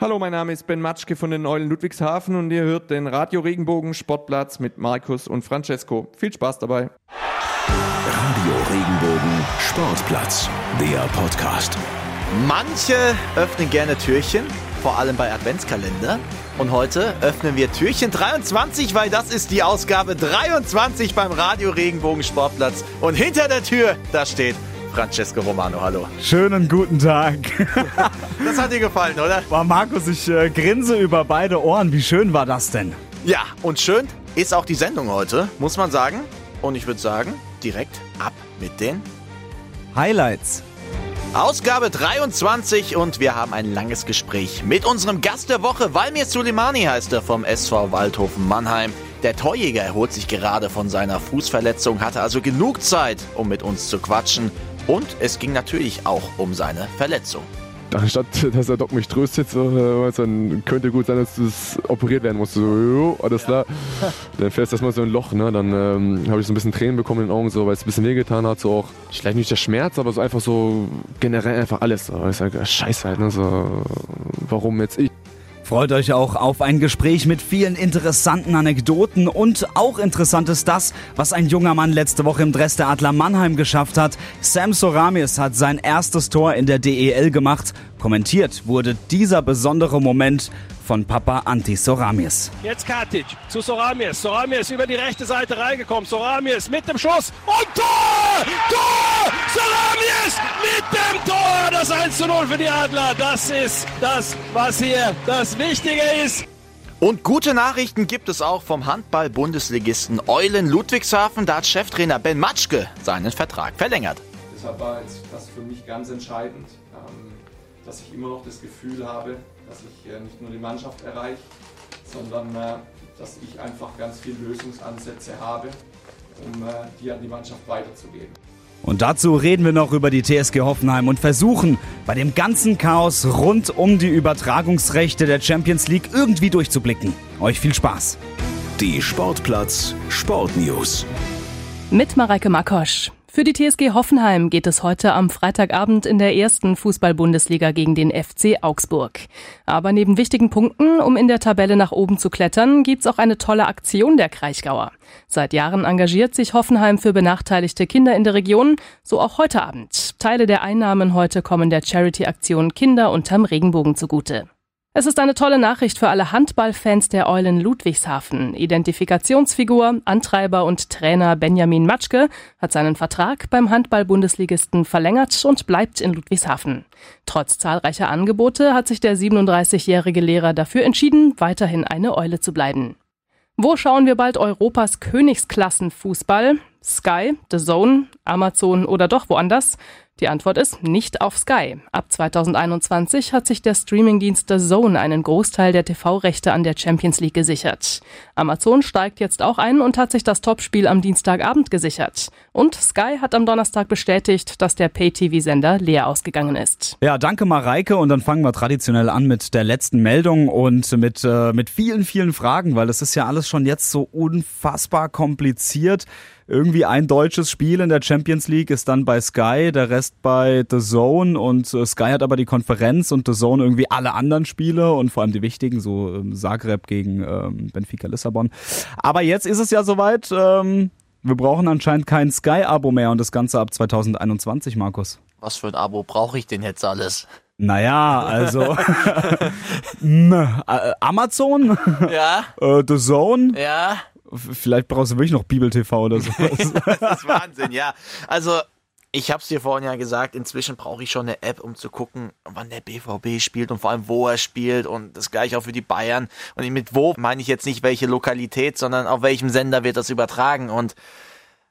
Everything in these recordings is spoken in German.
Hallo, mein Name ist Ben Matschke von den Eulen Ludwigshafen und ihr hört den Radio Regenbogen Sportplatz mit Markus und Francesco. Viel Spaß dabei. Radio Regenbogen Sportplatz, der Podcast. Manche öffnen gerne Türchen, vor allem bei Adventskalender. Und heute öffnen wir Türchen 23, weil das ist die Ausgabe 23 beim Radio Regenbogen Sportplatz. Und hinter der Tür, da steht Francesco Romano, hallo. Schönen guten Tag. Das hat dir gefallen, oder? War Markus, ich äh, grinse über beide Ohren. Wie schön war das denn? Ja, und schön ist auch die Sendung heute, muss man sagen. Und ich würde sagen, direkt ab mit den Highlights. Ausgabe 23 und wir haben ein langes Gespräch mit unserem Gast der Woche. Valmir Suleimani heißt er vom SV Waldhofen Mannheim. Der Torjäger erholt sich gerade von seiner Fußverletzung, hatte also genug Zeit, um mit uns zu quatschen. Und es ging natürlich auch um seine Verletzung. Anstatt dass der Doc mich tröstet, so, äh, dann könnte gut sein, dass das operiert werden muss. So, jo, alles klar. Dann fährst du erstmal so ein Loch, ne? Dann ähm, habe ich so ein bisschen Tränen bekommen in den Augen, so, weil es ein bisschen wehgetan hat. So auch, vielleicht nicht der Schmerz, aber so einfach so generell einfach alles. So. Ich sage, scheiße halt, ne? So, warum jetzt ich? Freut euch auch auf ein Gespräch mit vielen interessanten Anekdoten und auch interessant ist das, was ein junger Mann letzte Woche im Dress der Adler Mannheim geschafft hat. Sam Soramis hat sein erstes Tor in der DEL gemacht. Kommentiert wurde dieser besondere Moment von Papa Anti Soramis. Jetzt Katic zu Soramis. Soramis über die rechte Seite reingekommen. Soramis mit dem Schuss und Tor! Tor! Soramis mit dem Tor! Das 1 zu 0 für die Adler. Das ist das, was hier das Wichtige ist. Und gute Nachrichten gibt es auch vom Handball-Bundesligisten Eulen Ludwigshafen. Da hat Cheftrainer Ben Matschke seinen Vertrag verlängert. Deshalb war jetzt das für mich ganz entscheidend, ähm, dass ich immer noch das Gefühl habe, dass ich äh, nicht nur die Mannschaft erreiche, sondern äh, dass ich einfach ganz viele Lösungsansätze habe, um äh, die an die Mannschaft weiterzugeben. Und dazu reden wir noch über die TSG Hoffenheim und versuchen, bei dem ganzen Chaos rund um die Übertragungsrechte der Champions League irgendwie durchzublicken. Euch viel Spaß. Die Sportplatz Sportnews. Mit Mareike Makosch. Für die TSG Hoffenheim geht es heute am Freitagabend in der ersten Fußball-Bundesliga gegen den FC Augsburg. Aber neben wichtigen Punkten, um in der Tabelle nach oben zu klettern, gibt's auch eine tolle Aktion der Kraichgauer. Seit Jahren engagiert sich Hoffenheim für benachteiligte Kinder in der Region, so auch heute Abend. Teile der Einnahmen heute kommen der Charity-Aktion Kinder unterm Regenbogen zugute. Es ist eine tolle Nachricht für alle Handballfans der Eulen Ludwigshafen. Identifikationsfigur, Antreiber und Trainer Benjamin Matschke hat seinen Vertrag beim Handball-Bundesligisten verlängert und bleibt in Ludwigshafen. Trotz zahlreicher Angebote hat sich der 37-jährige Lehrer dafür entschieden, weiterhin eine Eule zu bleiben. Wo schauen wir bald Europas Königsklassenfußball? Sky, The Zone, Amazon oder doch woanders? Die Antwort ist nicht auf Sky. Ab 2021 hat sich der Streamingdienst The Zone einen Großteil der TV-Rechte an der Champions League gesichert. Amazon steigt jetzt auch ein und hat sich das Topspiel am Dienstagabend gesichert. Und Sky hat am Donnerstag bestätigt, dass der Pay-TV-Sender leer ausgegangen ist. Ja, danke Mareike und dann fangen wir traditionell an mit der letzten Meldung und mit, äh, mit vielen, vielen Fragen, weil es ist ja alles schon jetzt so unfassbar kompliziert. Irgendwie ein deutsches Spiel in der Champions League ist dann bei Sky, der Rest bei The Zone und äh, Sky hat aber die Konferenz und The Zone irgendwie alle anderen Spiele und vor allem die wichtigen, so ähm, Zagreb gegen ähm, Benfica Lissabon. Aber jetzt ist es ja soweit, ähm, wir brauchen anscheinend kein Sky-Abo mehr und das Ganze ab 2021, Markus. Was für ein Abo brauche ich denn jetzt alles? Naja, also äh, Amazon, Ja, äh, The Zone, ja. Vielleicht brauchst du wirklich noch Bibel TV oder sowas. Das ist Wahnsinn, ja. Also, ich hab's dir vorhin ja gesagt, inzwischen brauche ich schon eine App, um zu gucken, wann der BVB spielt und vor allem, wo er spielt und das gleiche auch für die Bayern. Und mit wo meine ich jetzt nicht welche Lokalität, sondern auf welchem Sender wird das übertragen und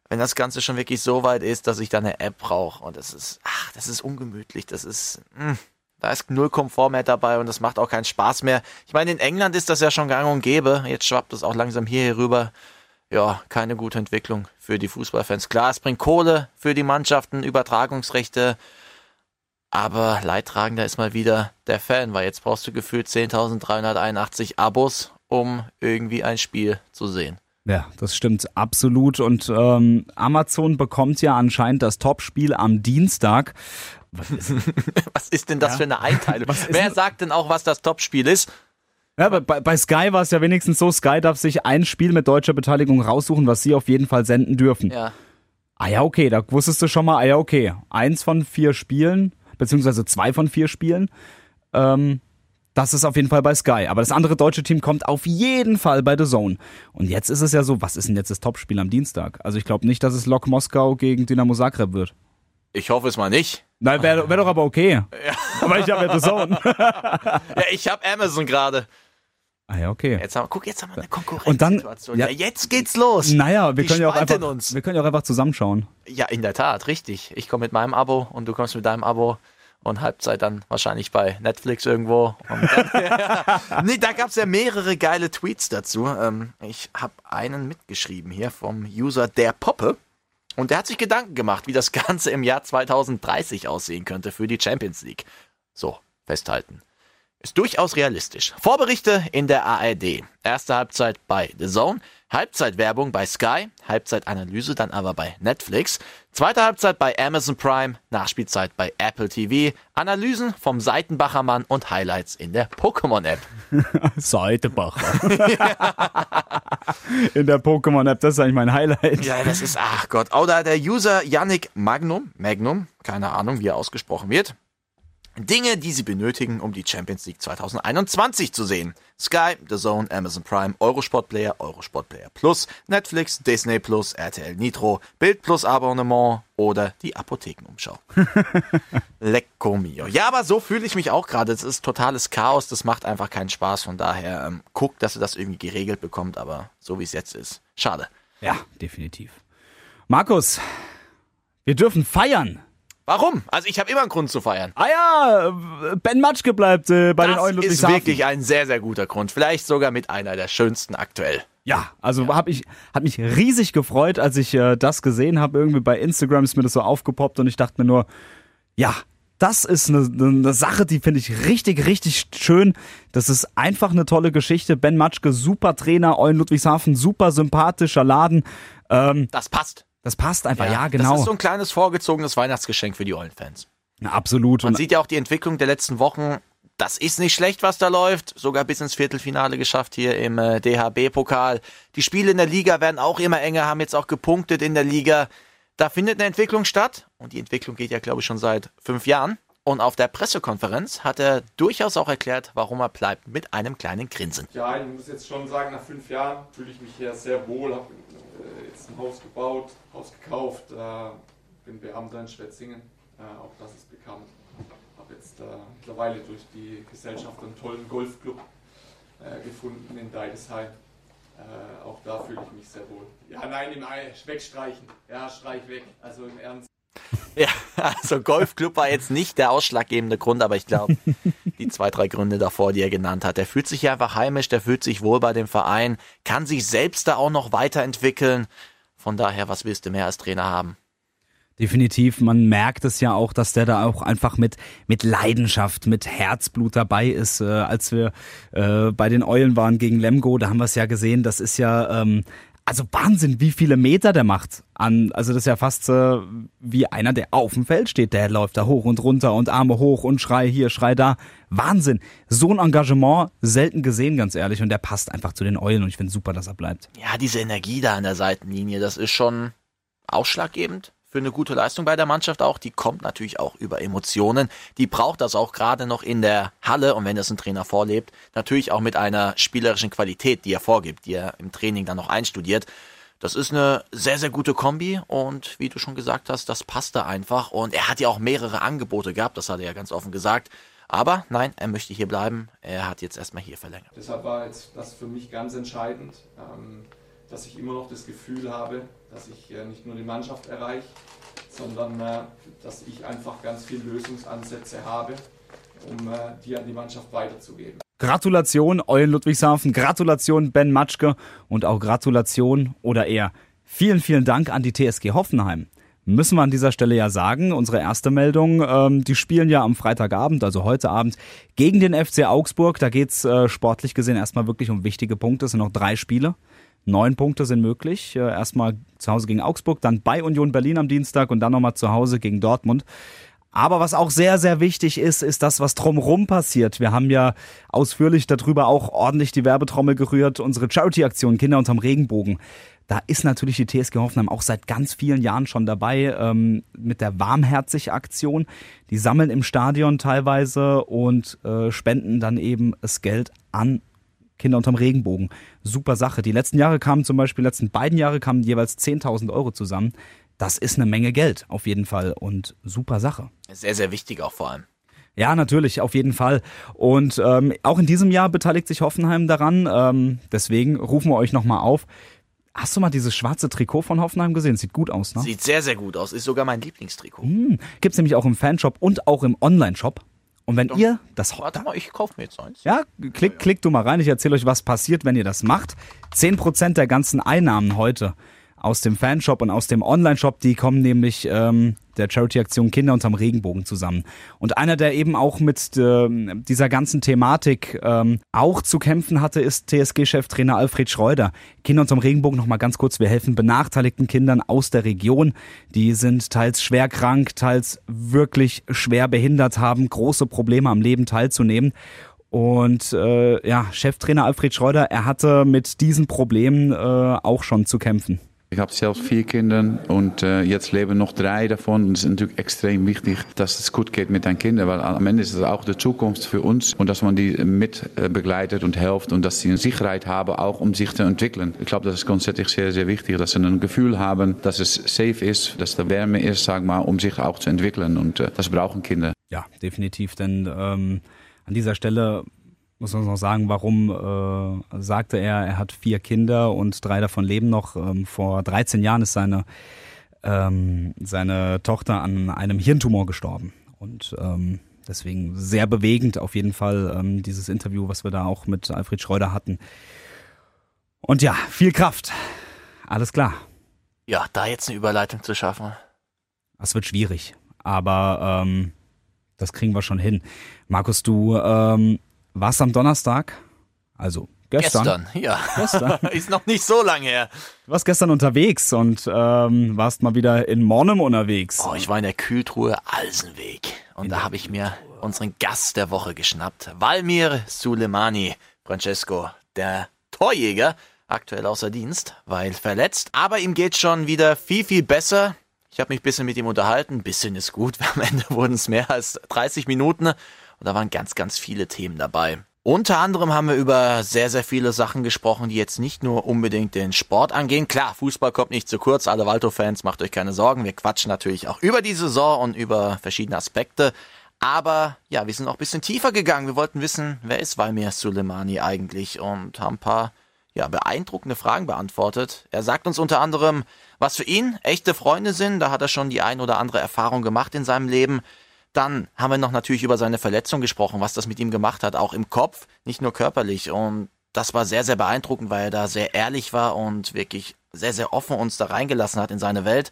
wenn das Ganze schon wirklich so weit ist, dass ich da eine App brauche und das ist, ach, das ist ungemütlich, das ist, mh, da ist null Komfort mehr dabei und das macht auch keinen Spaß mehr. Ich meine, in England ist das ja schon gang und gäbe, jetzt schwappt es auch langsam hier rüber. Ja, keine gute Entwicklung für die Fußballfans. Klar, es bringt Kohle für die Mannschaften, Übertragungsrechte, aber leidtragender ist mal wieder der Fan, weil jetzt brauchst du gefühlt 10.381 Abos, um irgendwie ein Spiel zu sehen. Ja, das stimmt absolut. Und ähm, Amazon bekommt ja anscheinend das Topspiel am Dienstag. Was ist, was ist denn das ja? für eine Einteilung? Wer sagt denn auch, was das Topspiel ist? Ja, bei, bei Sky war es ja wenigstens so, Sky darf sich ein Spiel mit deutscher Beteiligung raussuchen, was sie auf jeden Fall senden dürfen. Ja. Ah ja, okay, da wusstest du schon mal, ah ja, okay. Eins von vier Spielen, beziehungsweise zwei von vier Spielen. Ähm, das ist auf jeden Fall bei Sky. Aber das andere deutsche Team kommt auf jeden Fall bei The Zone. Und jetzt ist es ja so, was ist denn jetzt das Topspiel am Dienstag? Also ich glaube nicht, dass es Lok Moskau gegen Dynamo Zagreb wird. Ich hoffe es mal nicht. Nein, wäre wär doch aber okay. Ja. Aber ich habe ja The Zone. ja, ich habe Amazon gerade. Ah ja, okay. Jetzt haben, guck, jetzt haben wir eine Konkurrenz. Und dann, ja, jetzt geht's los. Naja, wir können, ja auch einfach, uns. wir können ja auch einfach zusammenschauen. Ja, in der Tat, richtig. Ich komme mit meinem Abo und du kommst mit deinem Abo und Halbzeit dann wahrscheinlich bei Netflix irgendwo. Dann, nee, da gab es ja mehrere geile Tweets dazu. Ähm, ich habe einen mitgeschrieben hier vom User der Poppe. Und der hat sich Gedanken gemacht, wie das Ganze im Jahr 2030 aussehen könnte für die Champions League. So, festhalten. Ist durchaus realistisch. Vorberichte in der ARD. Erste Halbzeit bei The Zone. Halbzeitwerbung bei Sky. Halbzeitanalyse dann aber bei Netflix. Zweite Halbzeit bei Amazon Prime. Nachspielzeit bei Apple TV. Analysen vom Seitenbacher Mann und Highlights in der Pokémon-App. Seitenbacher. in der Pokémon-App, das ist eigentlich mein Highlight. Ja, das ist, ach Gott. Oder der User Yannick Magnum. Magnum, keine Ahnung, wie er ausgesprochen wird. Dinge, die Sie benötigen, um die Champions League 2021 zu sehen. Sky, The Zone, Amazon Prime, Eurosport Player, Eurosport Player Plus, Netflix, Disney Plus, RTL Nitro, Bild Plus Abonnement oder die Apothekenumschau. Lecco mio. Ja, aber so fühle ich mich auch gerade. Es ist totales Chaos. Das macht einfach keinen Spaß. Von daher ähm, guckt, dass ihr das irgendwie geregelt bekommt. Aber so wie es jetzt ist, schade. Ja, definitiv. Markus, wir dürfen feiern. Warum? Also ich habe immer einen Grund zu feiern. Ah ja, Ben Matschke bleibt äh, bei das den Eulen Das ist wirklich ein sehr, sehr guter Grund. Vielleicht sogar mit einer der schönsten aktuell. Ja, also ja. Hab ich, hat mich riesig gefreut, als ich äh, das gesehen habe. Irgendwie bei Instagram ist mir das so aufgepoppt und ich dachte mir nur, ja, das ist eine, eine Sache, die finde ich richtig, richtig schön. Das ist einfach eine tolle Geschichte. Ben Matschke, super Trainer, Eulen Ludwigshafen, super sympathischer Laden. Ähm, das passt. Das passt einfach, ja, ja genau. Das ist so ein kleines vorgezogenes Weihnachtsgeschenk für die Eulen-Fans. Ja, absolut. Man Und sieht ja auch die Entwicklung der letzten Wochen. Das ist nicht schlecht, was da läuft. Sogar bis ins Viertelfinale geschafft hier im äh, DHB-Pokal. Die Spiele in der Liga werden auch immer enger, haben jetzt auch gepunktet in der Liga. Da findet eine Entwicklung statt. Und die Entwicklung geht ja, glaube ich, schon seit fünf Jahren. Und auf der Pressekonferenz hat er durchaus auch erklärt, warum er bleibt, mit einem kleinen Grinsen. Ja, ich muss jetzt schon sagen, nach fünf Jahren fühle ich mich hier sehr wohl, habe äh, jetzt ein Haus gebaut, Haus gekauft, äh, bin Beamter in Schwetzingen, äh, auch das ist bekannt. Habe jetzt mittlerweile durch die Gesellschaft einen tollen Golfclub gefunden in Deidesheim. Auch da fühle ich mich sehr wohl. Ja, nein, im Ei, wegstreichen. Ja, streich weg. Also im Ernst. Ja, also Golfclub war jetzt nicht der ausschlaggebende Grund, aber ich glaube, die zwei, drei Gründe davor, die er genannt hat. Der fühlt sich ja einfach heimisch, der fühlt sich wohl bei dem Verein, kann sich selbst da auch noch weiterentwickeln. Von daher, was willst du mehr als Trainer haben? Definitiv, man merkt es ja auch, dass der da auch einfach mit, mit Leidenschaft, mit Herzblut dabei ist. Äh, als wir äh, bei den Eulen waren gegen Lemgo, da haben wir es ja gesehen, das ist ja ähm, also Wahnsinn, wie viele Meter der macht. An, also das ist ja fast äh, wie einer, der auf dem Feld steht. Der läuft da hoch und runter und Arme hoch und Schrei hier, Schrei da. Wahnsinn. So ein Engagement selten gesehen, ganz ehrlich. Und der passt einfach zu den Eulen und ich finde super, dass er bleibt. Ja, diese Energie da an der Seitenlinie, das ist schon ausschlaggebend für eine gute Leistung bei der Mannschaft auch. Die kommt natürlich auch über Emotionen. Die braucht das auch gerade noch in der Halle und wenn das ein Trainer vorlebt, natürlich auch mit einer spielerischen Qualität, die er vorgibt, die er im Training dann noch einstudiert. Das ist eine sehr, sehr gute Kombi und wie du schon gesagt hast, das passte einfach und er hat ja auch mehrere Angebote gehabt, das hat er ja ganz offen gesagt. Aber nein, er möchte hier bleiben. Er hat jetzt erstmal hier verlängert. Deshalb war jetzt das für mich ganz entscheidend, ähm, dass ich immer noch das Gefühl habe, dass ich äh, nicht nur die Mannschaft erreiche, sondern äh, dass ich einfach ganz viele Lösungsansätze habe, um äh, die an die Mannschaft weiterzugeben. Gratulation Eulen Ludwigshafen, Gratulation Ben Matschke und auch Gratulation oder eher vielen, vielen Dank an die TSG Hoffenheim. Müssen wir an dieser Stelle ja sagen, unsere erste Meldung, ähm, die spielen ja am Freitagabend, also heute Abend, gegen den FC Augsburg. Da geht's äh, sportlich gesehen erstmal wirklich um wichtige Punkte. Es sind noch drei Spiele. Neun Punkte sind möglich. Äh, erstmal zu Hause gegen Augsburg, dann bei Union Berlin am Dienstag und dann nochmal zu Hause gegen Dortmund. Aber was auch sehr, sehr wichtig ist, ist das, was drumherum passiert. Wir haben ja ausführlich darüber auch ordentlich die Werbetrommel gerührt. Unsere Charity-Aktion Kinder unterm Regenbogen. Da ist natürlich die TSG Hoffenheim auch seit ganz vielen Jahren schon dabei ähm, mit der Warmherzig-Aktion. Die sammeln im Stadion teilweise und äh, spenden dann eben das Geld an Kinder unterm Regenbogen. Super Sache. Die letzten Jahre kamen zum Beispiel, die letzten beiden Jahre kamen jeweils 10.000 Euro zusammen das ist eine Menge Geld auf jeden Fall und super Sache. Sehr, sehr wichtig auch vor allem. Ja, natürlich, auf jeden Fall. Und ähm, auch in diesem Jahr beteiligt sich Hoffenheim daran. Ähm, deswegen rufen wir euch nochmal auf. Hast du mal dieses schwarze Trikot von Hoffenheim gesehen? Sieht gut aus, ne? Sieht sehr, sehr gut aus. Ist sogar mein Lieblingstrikot. Hm. Gibt's nämlich auch im Fanshop und auch im Online-Shop. Und wenn Doch. ihr das Warte mal, ich kaufe mir jetzt eins. Ja, klick, klick du mal rein. Ich erzähle euch, was passiert, wenn ihr das macht. Zehn Prozent der ganzen Einnahmen heute aus dem Fanshop und aus dem Online-Shop, die kommen nämlich ähm, der Charity-Aktion Kinder unterm Regenbogen zusammen. Und einer, der eben auch mit äh, dieser ganzen Thematik ähm, auch zu kämpfen hatte, ist TSG-Cheftrainer Alfred Schreuder. Kinder unterm Regenbogen, nochmal ganz kurz, wir helfen benachteiligten Kindern aus der Region. Die sind teils schwer krank, teils wirklich schwer behindert, haben große Probleme am Leben teilzunehmen. Und äh, ja, Cheftrainer Alfred Schreuder, er hatte mit diesen Problemen äh, auch schon zu kämpfen. Ich habe selbst vier Kinder und äh, jetzt leben noch drei davon. Und es ist natürlich extrem wichtig, dass es gut geht mit den Kindern, weil am Ende ist es auch die Zukunft für uns und dass man die mit äh, begleitet und hilft und dass sie eine Sicherheit haben, auch um sich zu entwickeln. Ich glaube, das ist grundsätzlich sehr, sehr wichtig, dass sie ein Gefühl haben, dass es safe ist, dass da Wärme ist, sag mal, um sich auch zu entwickeln. Und äh, das brauchen Kinder. Ja, definitiv, denn ähm, an dieser Stelle muss man noch sagen, warum äh, sagte er, er hat vier Kinder und drei davon leben noch. Ähm, vor 13 Jahren ist seine, ähm, seine Tochter an einem Hirntumor gestorben. Und ähm, deswegen sehr bewegend auf jeden Fall ähm, dieses Interview, was wir da auch mit Alfred Schreuder hatten. Und ja, viel Kraft. Alles klar. Ja, da jetzt eine Überleitung zu schaffen. Das wird schwierig, aber ähm, das kriegen wir schon hin. Markus, du ähm, warst am Donnerstag, also gestern. Gestern, ja. Gestern. ist noch nicht so lange her. Du warst gestern unterwegs und ähm, warst mal wieder in Mornem unterwegs. Oh, ich war in der Kühltruhe Alsenweg. Und da habe ich mir unseren Gast der Woche geschnappt. Valmir Sulemani. Francesco, der Torjäger, aktuell außer Dienst, weil verletzt. Aber ihm geht's schon wieder viel, viel besser. Ich habe mich ein bisschen mit ihm unterhalten. Ein bisschen ist gut. Am Ende wurden es mehr als 30 Minuten. Und da waren ganz, ganz viele Themen dabei. Unter anderem haben wir über sehr, sehr viele Sachen gesprochen, die jetzt nicht nur unbedingt den Sport angehen. Klar, Fußball kommt nicht zu kurz. Alle Walto-Fans, macht euch keine Sorgen. Wir quatschen natürlich auch über die Saison und über verschiedene Aspekte. Aber ja, wir sind auch ein bisschen tiefer gegangen. Wir wollten wissen, wer ist Valmir Suleimani eigentlich und haben ein paar ja, beeindruckende Fragen beantwortet. Er sagt uns unter anderem, was für ihn echte Freunde sind. Da hat er schon die ein oder andere Erfahrung gemacht in seinem Leben. Dann haben wir noch natürlich über seine Verletzung gesprochen, was das mit ihm gemacht hat, auch im Kopf, nicht nur körperlich. Und das war sehr, sehr beeindruckend, weil er da sehr ehrlich war und wirklich sehr, sehr offen uns da reingelassen hat in seine Welt.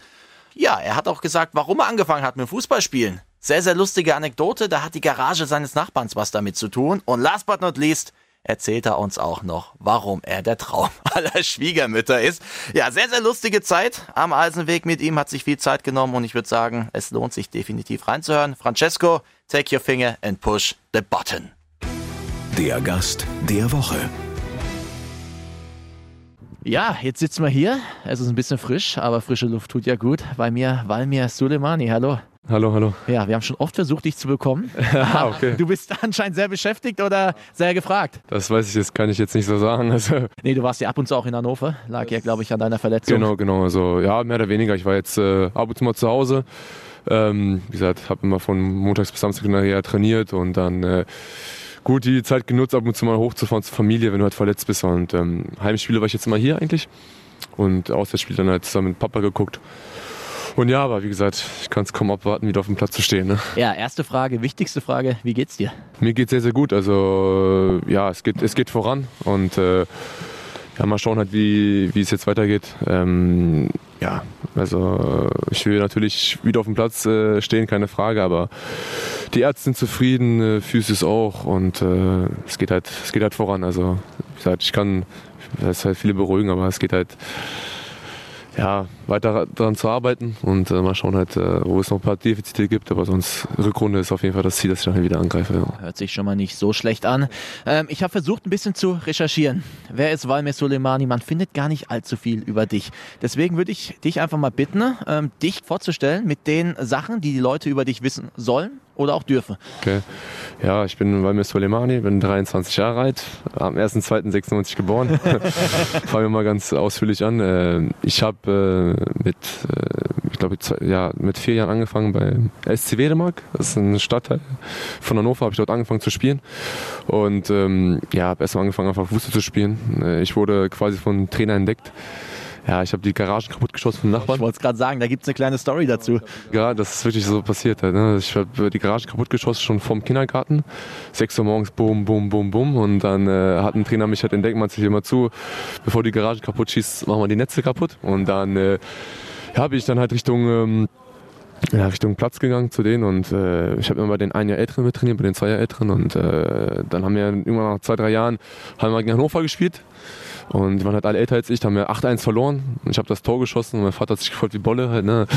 Ja, er hat auch gesagt, warum er angefangen hat mit Fußballspielen. Sehr, sehr lustige Anekdote, da hat die Garage seines Nachbarns was damit zu tun. Und last but not least erzählt er uns auch noch, warum er der Traum aller Schwiegermütter ist. Ja, sehr, sehr lustige Zeit am Eisenweg mit ihm, hat sich viel Zeit genommen und ich würde sagen, es lohnt sich definitiv reinzuhören. Francesco, take your finger and push the button. Der Gast der Woche. Ja, jetzt sitzen wir hier. Es ist ein bisschen frisch, aber frische Luft tut ja gut. Bei mir Valmir Suleimani. Hallo. Hallo, hallo. Ja, wir haben schon oft versucht, dich zu bekommen. Ah, okay. Du bist anscheinend sehr beschäftigt oder sehr gefragt. Das weiß ich jetzt, kann ich jetzt nicht so sagen. Also, Nee, du warst ja ab und zu auch in Hannover. Lag ja, glaube ich, an deiner Verletzung. genau, genau. Also, ja, mehr oder weniger. Ich war jetzt äh, ab und zu mal zu Hause. Ähm, wie gesagt, habe immer von montags bis samstag nachher trainiert und dann äh, gut die Zeit genutzt, ab und zu mal hochzufahren zur Familie, wenn du halt verletzt bist. Und ähm, Heimspiele war ich jetzt immer hier eigentlich. Und Auswärtsspiele dann halt zusammen mit Papa geguckt. Und ja, aber wie gesagt, ich kann es kaum abwarten, wieder auf dem Platz zu stehen. Ne? Ja, erste Frage, wichtigste Frage, wie geht's dir? Mir geht sehr, sehr gut. Also äh, ja, es geht, es geht voran und äh, ja, mal schauen halt, wie, wie es jetzt weitergeht. Ähm, ja, also ich will natürlich wieder auf dem Platz äh, stehen, keine Frage, aber die Ärzte sind zufrieden, äh, Physis auch und äh, es geht halt, es geht halt voran. Also wie gesagt, ich kann, das halt viele beruhigen, aber es geht halt ja, weiter daran zu arbeiten und äh, mal schauen halt, äh, wo es noch ein paar Defizite gibt, aber sonst Rückrunde ist auf jeden Fall das Ziel, dass ich dann wieder angreife. Ja. Hört sich schon mal nicht so schlecht an. Ähm, ich habe versucht ein bisschen zu recherchieren. Wer ist Valmir Soleimani? Man findet gar nicht allzu viel über dich. Deswegen würde ich dich einfach mal bitten, ähm, dich vorzustellen mit den Sachen, die die Leute über dich wissen sollen oder auch dürfen. Okay. Ja, ich bin Valmir Soleimani, bin 23 Jahre alt, am 1.2.96 geboren. Fangen wir mal ganz ausführlich an. Äh, ich habe äh, mit, äh, ich glaube, ja, mit vier Jahren angefangen bei SC Wedemark. Das ist ein Stadtteil von Hannover, habe ich dort angefangen zu spielen. Und ähm, ja, habe erstmal angefangen, einfach Fußball zu spielen. Ich wurde quasi von Trainer entdeckt. Ja, ich habe die Garagen kaputt geschossen vom Nachbarn. Ich wollte es gerade sagen, da gibt es eine kleine Story dazu. Ja, das ist wirklich so passiert. Halt, ne? Ich habe die Garage kaputt geschossen schon vom Kindergarten. 6 Uhr morgens, bum, bum, bum, bum. Und dann äh, hat ein Trainer mich halt entdeckt, man sich immer zu, bevor die Garage kaputt schießt, machen wir die Netze kaputt. Und dann äh, bin ich dann halt Richtung... Ähm, ja, Richtung Platz gegangen zu denen und äh, ich habe immer bei den ein Jahr Älteren mit trainiert, bei den zwei Jahr Älteren und äh, dann haben wir immer nach zwei, drei Jahren haben wir gegen Hannover gespielt und die waren halt alle älter als ich, haben wir 8-1 verloren. Ich habe das Tor geschossen und mein Vater hat sich gefreut wie Bolle halt, ne?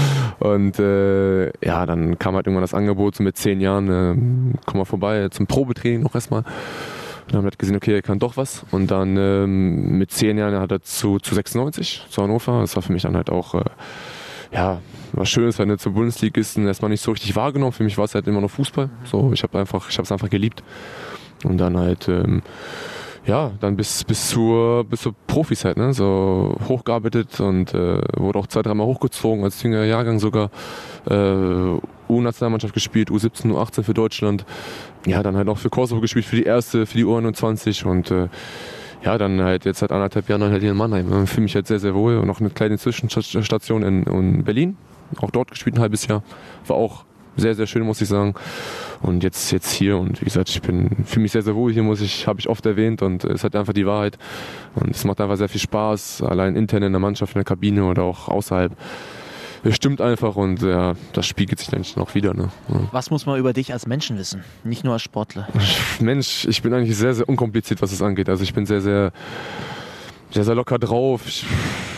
Und äh, ja, dann kam halt irgendwann das Angebot, so mit zehn Jahren, äh, komm mal vorbei zum Probetraining noch erstmal. Und dann haben wir halt gesehen, okay, er kann doch was. Und dann ähm, mit zehn Jahren hat er zu, zu 96, zu Hannover. Das war für mich dann halt auch, äh, ja, was Schönes, wenn er zur Bundesligisten erstmal nicht so richtig wahrgenommen. Für mich war es halt immer noch Fußball. So, ich habe ich habe es einfach geliebt. Und dann halt, ähm, ja, dann bis, bis zur, bis zur Profis halt, ne? So hochgearbeitet und äh, wurde auch zwei, dreimal hochgezogen, als jüngerer Jahrgang sogar. Äh, U-Nationalmannschaft gespielt, U17, U18 für Deutschland. Ja, dann halt auch für Kosovo gespielt, für die erste, für die U21 und äh, ja, dann halt jetzt seit anderthalb Jahren halt hier in Mannheim. Ich fühle mich halt sehr, sehr wohl. Und noch eine kleine Zwischenstation in, in Berlin. Auch dort gespielt ein halbes Jahr. War auch sehr, sehr schön, muss ich sagen. Und jetzt, jetzt hier und wie gesagt, ich bin, fühle mich sehr, sehr wohl hier, muss ich, habe ich oft erwähnt und es hat einfach die Wahrheit. Und es macht einfach sehr viel Spaß, allein intern in der Mannschaft, in der Kabine oder auch außerhalb. Es stimmt einfach und ja, das spiegelt sich dann noch wieder. Ne? Ja. Was muss man über dich als Menschen wissen, nicht nur als Sportler? Mensch, ich bin eigentlich sehr, sehr unkompliziert, was es angeht. Also ich bin sehr, sehr, sehr, sehr locker drauf. Ich,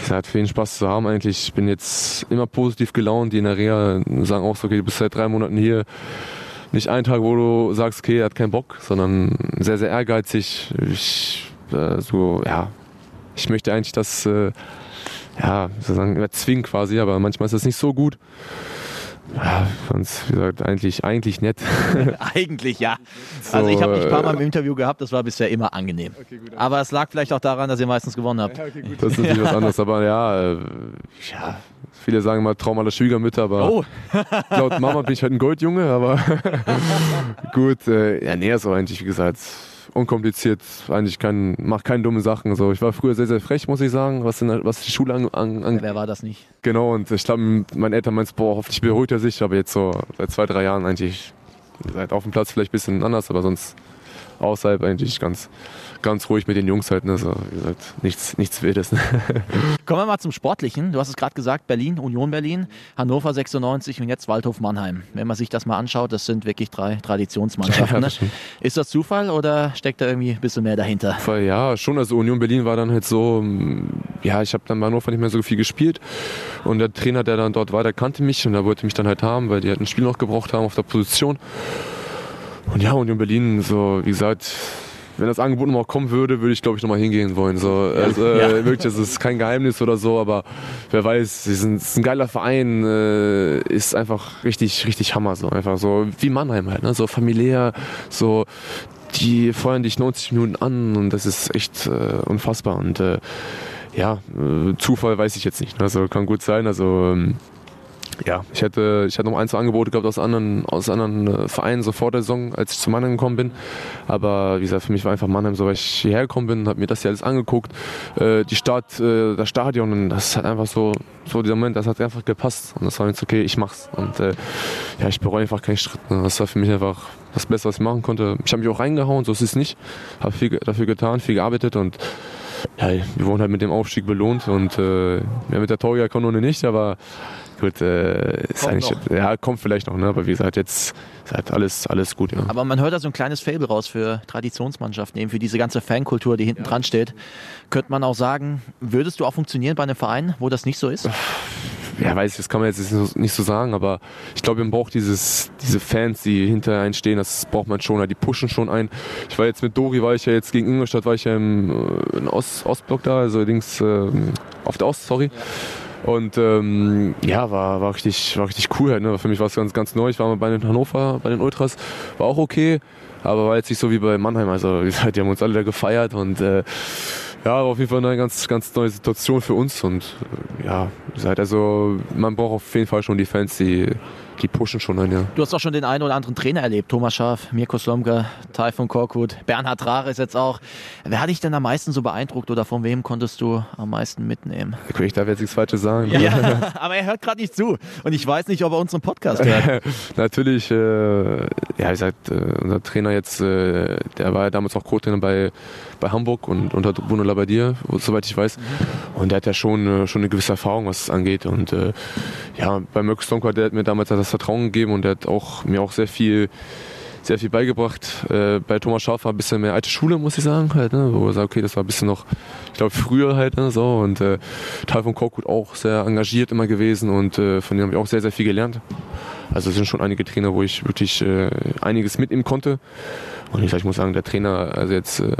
es hat viel Spaß zu haben eigentlich. Ich bin jetzt immer positiv gelaunt. Die in der Reha sagen auch so, okay, du bist seit drei Monaten hier. Nicht ein Tag, wo du sagst, okay, er hat keinen Bock, sondern sehr, sehr ehrgeizig. Ich, äh, so, ja, ich möchte eigentlich das, äh, ja, sozusagen erzwingen quasi, aber manchmal ist das nicht so gut. Ja, sonst, wie gesagt, eigentlich, eigentlich nett. eigentlich ja. So, also ich habe dich ein paar Mal im Interview gehabt, das war bisher immer angenehm. Okay, gut, aber es lag vielleicht auch daran, dass ihr meistens gewonnen habt. Ja, okay, das ist natürlich was anderes, aber ja, äh, ja, viele sagen mal Traum aller Schwiegermütter, aber oh. laut Mama bin ich halt ein Goldjunge, aber gut, äh, ja, nee, so eigentlich, wie gesagt, unkompliziert, eigentlich kein, macht keine dumme Sachen. So, ich war früher sehr, sehr frech, muss ich sagen, was, in, was die Schule angeht. An, an, Wer war das nicht? Genau, und ich glaube, meine Eltern meinten, boah, hoffentlich beruhigt er sich, aber jetzt so seit zwei, drei Jahren eigentlich, seit auf dem Platz vielleicht ein bisschen anders, aber sonst außerhalb eigentlich ganz, ganz ruhig mit den Jungs halt. Ne? So, wie gesagt, nichts, nichts Wildes. Ne? Kommen wir mal zum Sportlichen. Du hast es gerade gesagt, Berlin, Union Berlin, Hannover 96 und jetzt Waldhof Mannheim. Wenn man sich das mal anschaut, das sind wirklich drei Traditionsmannschaften. Ne? Ist das Zufall oder steckt da irgendwie ein bisschen mehr dahinter? Ja, schon. Also Union Berlin war dann halt so, ja, ich habe dann bei Hannover nicht mehr so viel gespielt und der Trainer, der dann dort war, der kannte mich und der wollte mich dann halt haben, weil die halt ein Spiel noch gebraucht haben auf der Position. Und ja, Union Berlin, so wie gesagt, wenn das Angebot noch kommen würde, würde ich glaube ich nochmal hingehen wollen. So, also, äh, ja. wirklich, das ist kein Geheimnis oder so, aber wer weiß, sie sind, ist ein geiler Verein, äh, ist einfach richtig, richtig Hammer. So einfach so wie Mannheim halt, ne? so familiär, so die feuern dich 90 Minuten an und das ist echt äh, unfassbar und äh, ja, äh, Zufall weiß ich jetzt nicht. Also kann gut sein. Also ähm, ja, ich hätte, ich hätte noch ein, zwei Angebote gehabt aus anderen, aus anderen äh, Vereinen so vor der Saison, als ich zu Mannheim gekommen bin. Aber wie gesagt, für mich war einfach Mannheim so, weil ich hierher gekommen bin, habe mir das hier alles angeguckt. Äh, die Stadt, äh, das Stadion, das hat einfach so, so dieser Moment, das hat einfach gepasst. Und das war jetzt okay, ich mach's. Und äh, ja, ich bereue einfach keinen Schritt. Ne? Das war für mich einfach das Beste, was ich machen konnte. Ich habe mich auch reingehauen, so ist es nicht. Habe viel dafür getan, viel gearbeitet und ja, wir wurden halt mit dem Aufstieg belohnt und äh, ja, mit der Torjägerkanone nicht, aber gut, äh, ist Kommt eigentlich, noch. ja, kommt vielleicht noch, ne? aber wie gesagt, jetzt ist halt alles, alles gut. Ja. Aber man hört da so ein kleines Fable raus für Traditionsmannschaften, eben für diese ganze Fankultur, die hinten dran steht. Könnte man auch sagen, würdest du auch funktionieren bei einem Verein, wo das nicht so ist? ja, weiß ich, das kann man jetzt nicht so- sagen, aber ich glaube, man braucht dieses, diese Fans, die hinter einen stehen, das braucht man schon, die pushen schon ein. Ich war jetzt mit Dori, war ich ja jetzt gegen Ingolstadt, war ich ja im, äh, im Ost, Ostblock da, also links äh, auf der Ost, sorry. Und ähm, ja, war, war, richtig, war richtig cool halt. Ne? Für mich war es ganz, ganz neu. Ich war mal bei den Hannover, bei den Ultras, war auch okay, aber war jetzt nicht so wie bei Mannheim. Also wie gesagt, die haben uns alle da gefeiert und äh, ja, war auf jeden Fall eine ganz, ganz neue Situation für uns. Und äh, ja, gesagt, also man braucht auf jeden Fall schon die Fans, die, die pushen schon ein, ja. Du hast auch schon den einen oder anderen Trainer erlebt. Thomas Schaaf, Mirko Slomka, Taifun Korkut, Bernhard Rare ist jetzt auch. Wer hat dich denn am meisten so beeindruckt oder von wem konntest du am meisten mitnehmen? Ich darf jetzt nichts Falsches sagen. Ja, aber er hört gerade nicht zu. Und ich weiß nicht, ob er unseren Podcast hört. Natürlich, äh, ja, wie gesagt, äh, unser Trainer jetzt, äh, der war ja damals auch Co-Trainer bei, bei Hamburg und unter Bruno Labbadia, soweit ich weiß. Und der hat ja schon, äh, schon eine gewisse Erfahrung, was es angeht. Und äh, ja, bei Mirko Slomka, der hat mir damals das Vertrauen gegeben und der hat auch, mir auch sehr viel sehr viel beigebracht. Äh, bei Thomas Schaaf war ein bisschen mehr alte Schule, muss ich sagen, halt, ne? wo er sagt, okay, das war ein bisschen noch, ich glaube, früher halt, ne? so. Und äh, Teil von Korkut auch sehr engagiert immer gewesen und äh, von dem habe ich auch sehr, sehr viel gelernt. Also es sind schon einige Trainer, wo ich wirklich äh, einiges mitnehmen konnte. Und ich, ich muss sagen, der Trainer, also jetzt, äh,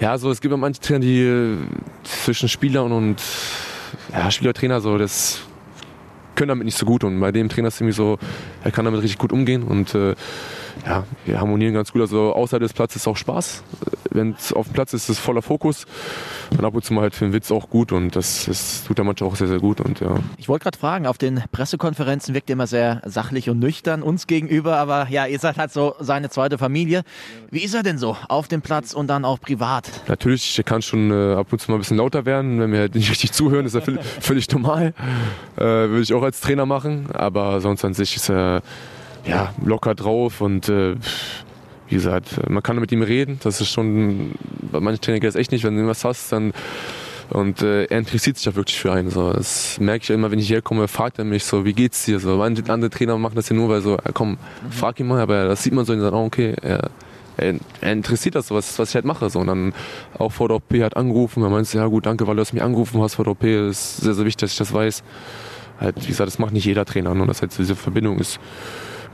ja, so es gibt ja manche Trainer, die äh, zwischen Spieler und, und ja, Spieler-Trainer so, das können damit nicht so gut und bei dem Trainer ist irgendwie so, er kann damit richtig gut umgehen und äh, ja, wir harmonieren ganz gut. Also außerhalb des Platzes ist auch Spaß. Wenn es auf dem Platz ist, ist es voller Fokus. Und ab und zu mal halt für den Witz auch gut und das, das tut der Mannschaft auch sehr, sehr gut. Und ja. Ich wollte gerade fragen, auf den Pressekonferenzen wirkt er immer sehr sachlich und nüchtern uns gegenüber, aber ja, ihr seid halt so seine zweite Familie. Wie ist er denn so auf dem Platz und dann auch privat? Natürlich, er kann schon äh, ab und zu mal ein bisschen lauter werden, wenn wir halt nicht richtig zuhören, ist völlig, völlig normal. Äh, Würde ich auch als Trainer machen, aber sonst an sich ist er ja, locker drauf und äh, wie gesagt, man kann mit ihm reden. Das ist schon, bei manchen Trainern geht das echt nicht, wenn du was hast, dann und äh, er interessiert sich auch wirklich für einen. So. Das merke ich immer, wenn ich herkomme, fragt er mich so, wie geht's dir? So, manche andere Trainer machen das ja nur, weil so, ja, komm, frag ihn mal, aber das sieht man so und sagt, oh, okay, er, er, er interessiert das so, was, was ich halt mache. So. Und dann auch vor der OP hat angerufen, er meinte, ja gut, danke, weil du das mich angerufen hast vor der OP, das ist sehr, sehr wichtig, dass ich das weiß. Halt, wie gesagt, das macht nicht jeder Trainer, nur dass halt diese Verbindung ist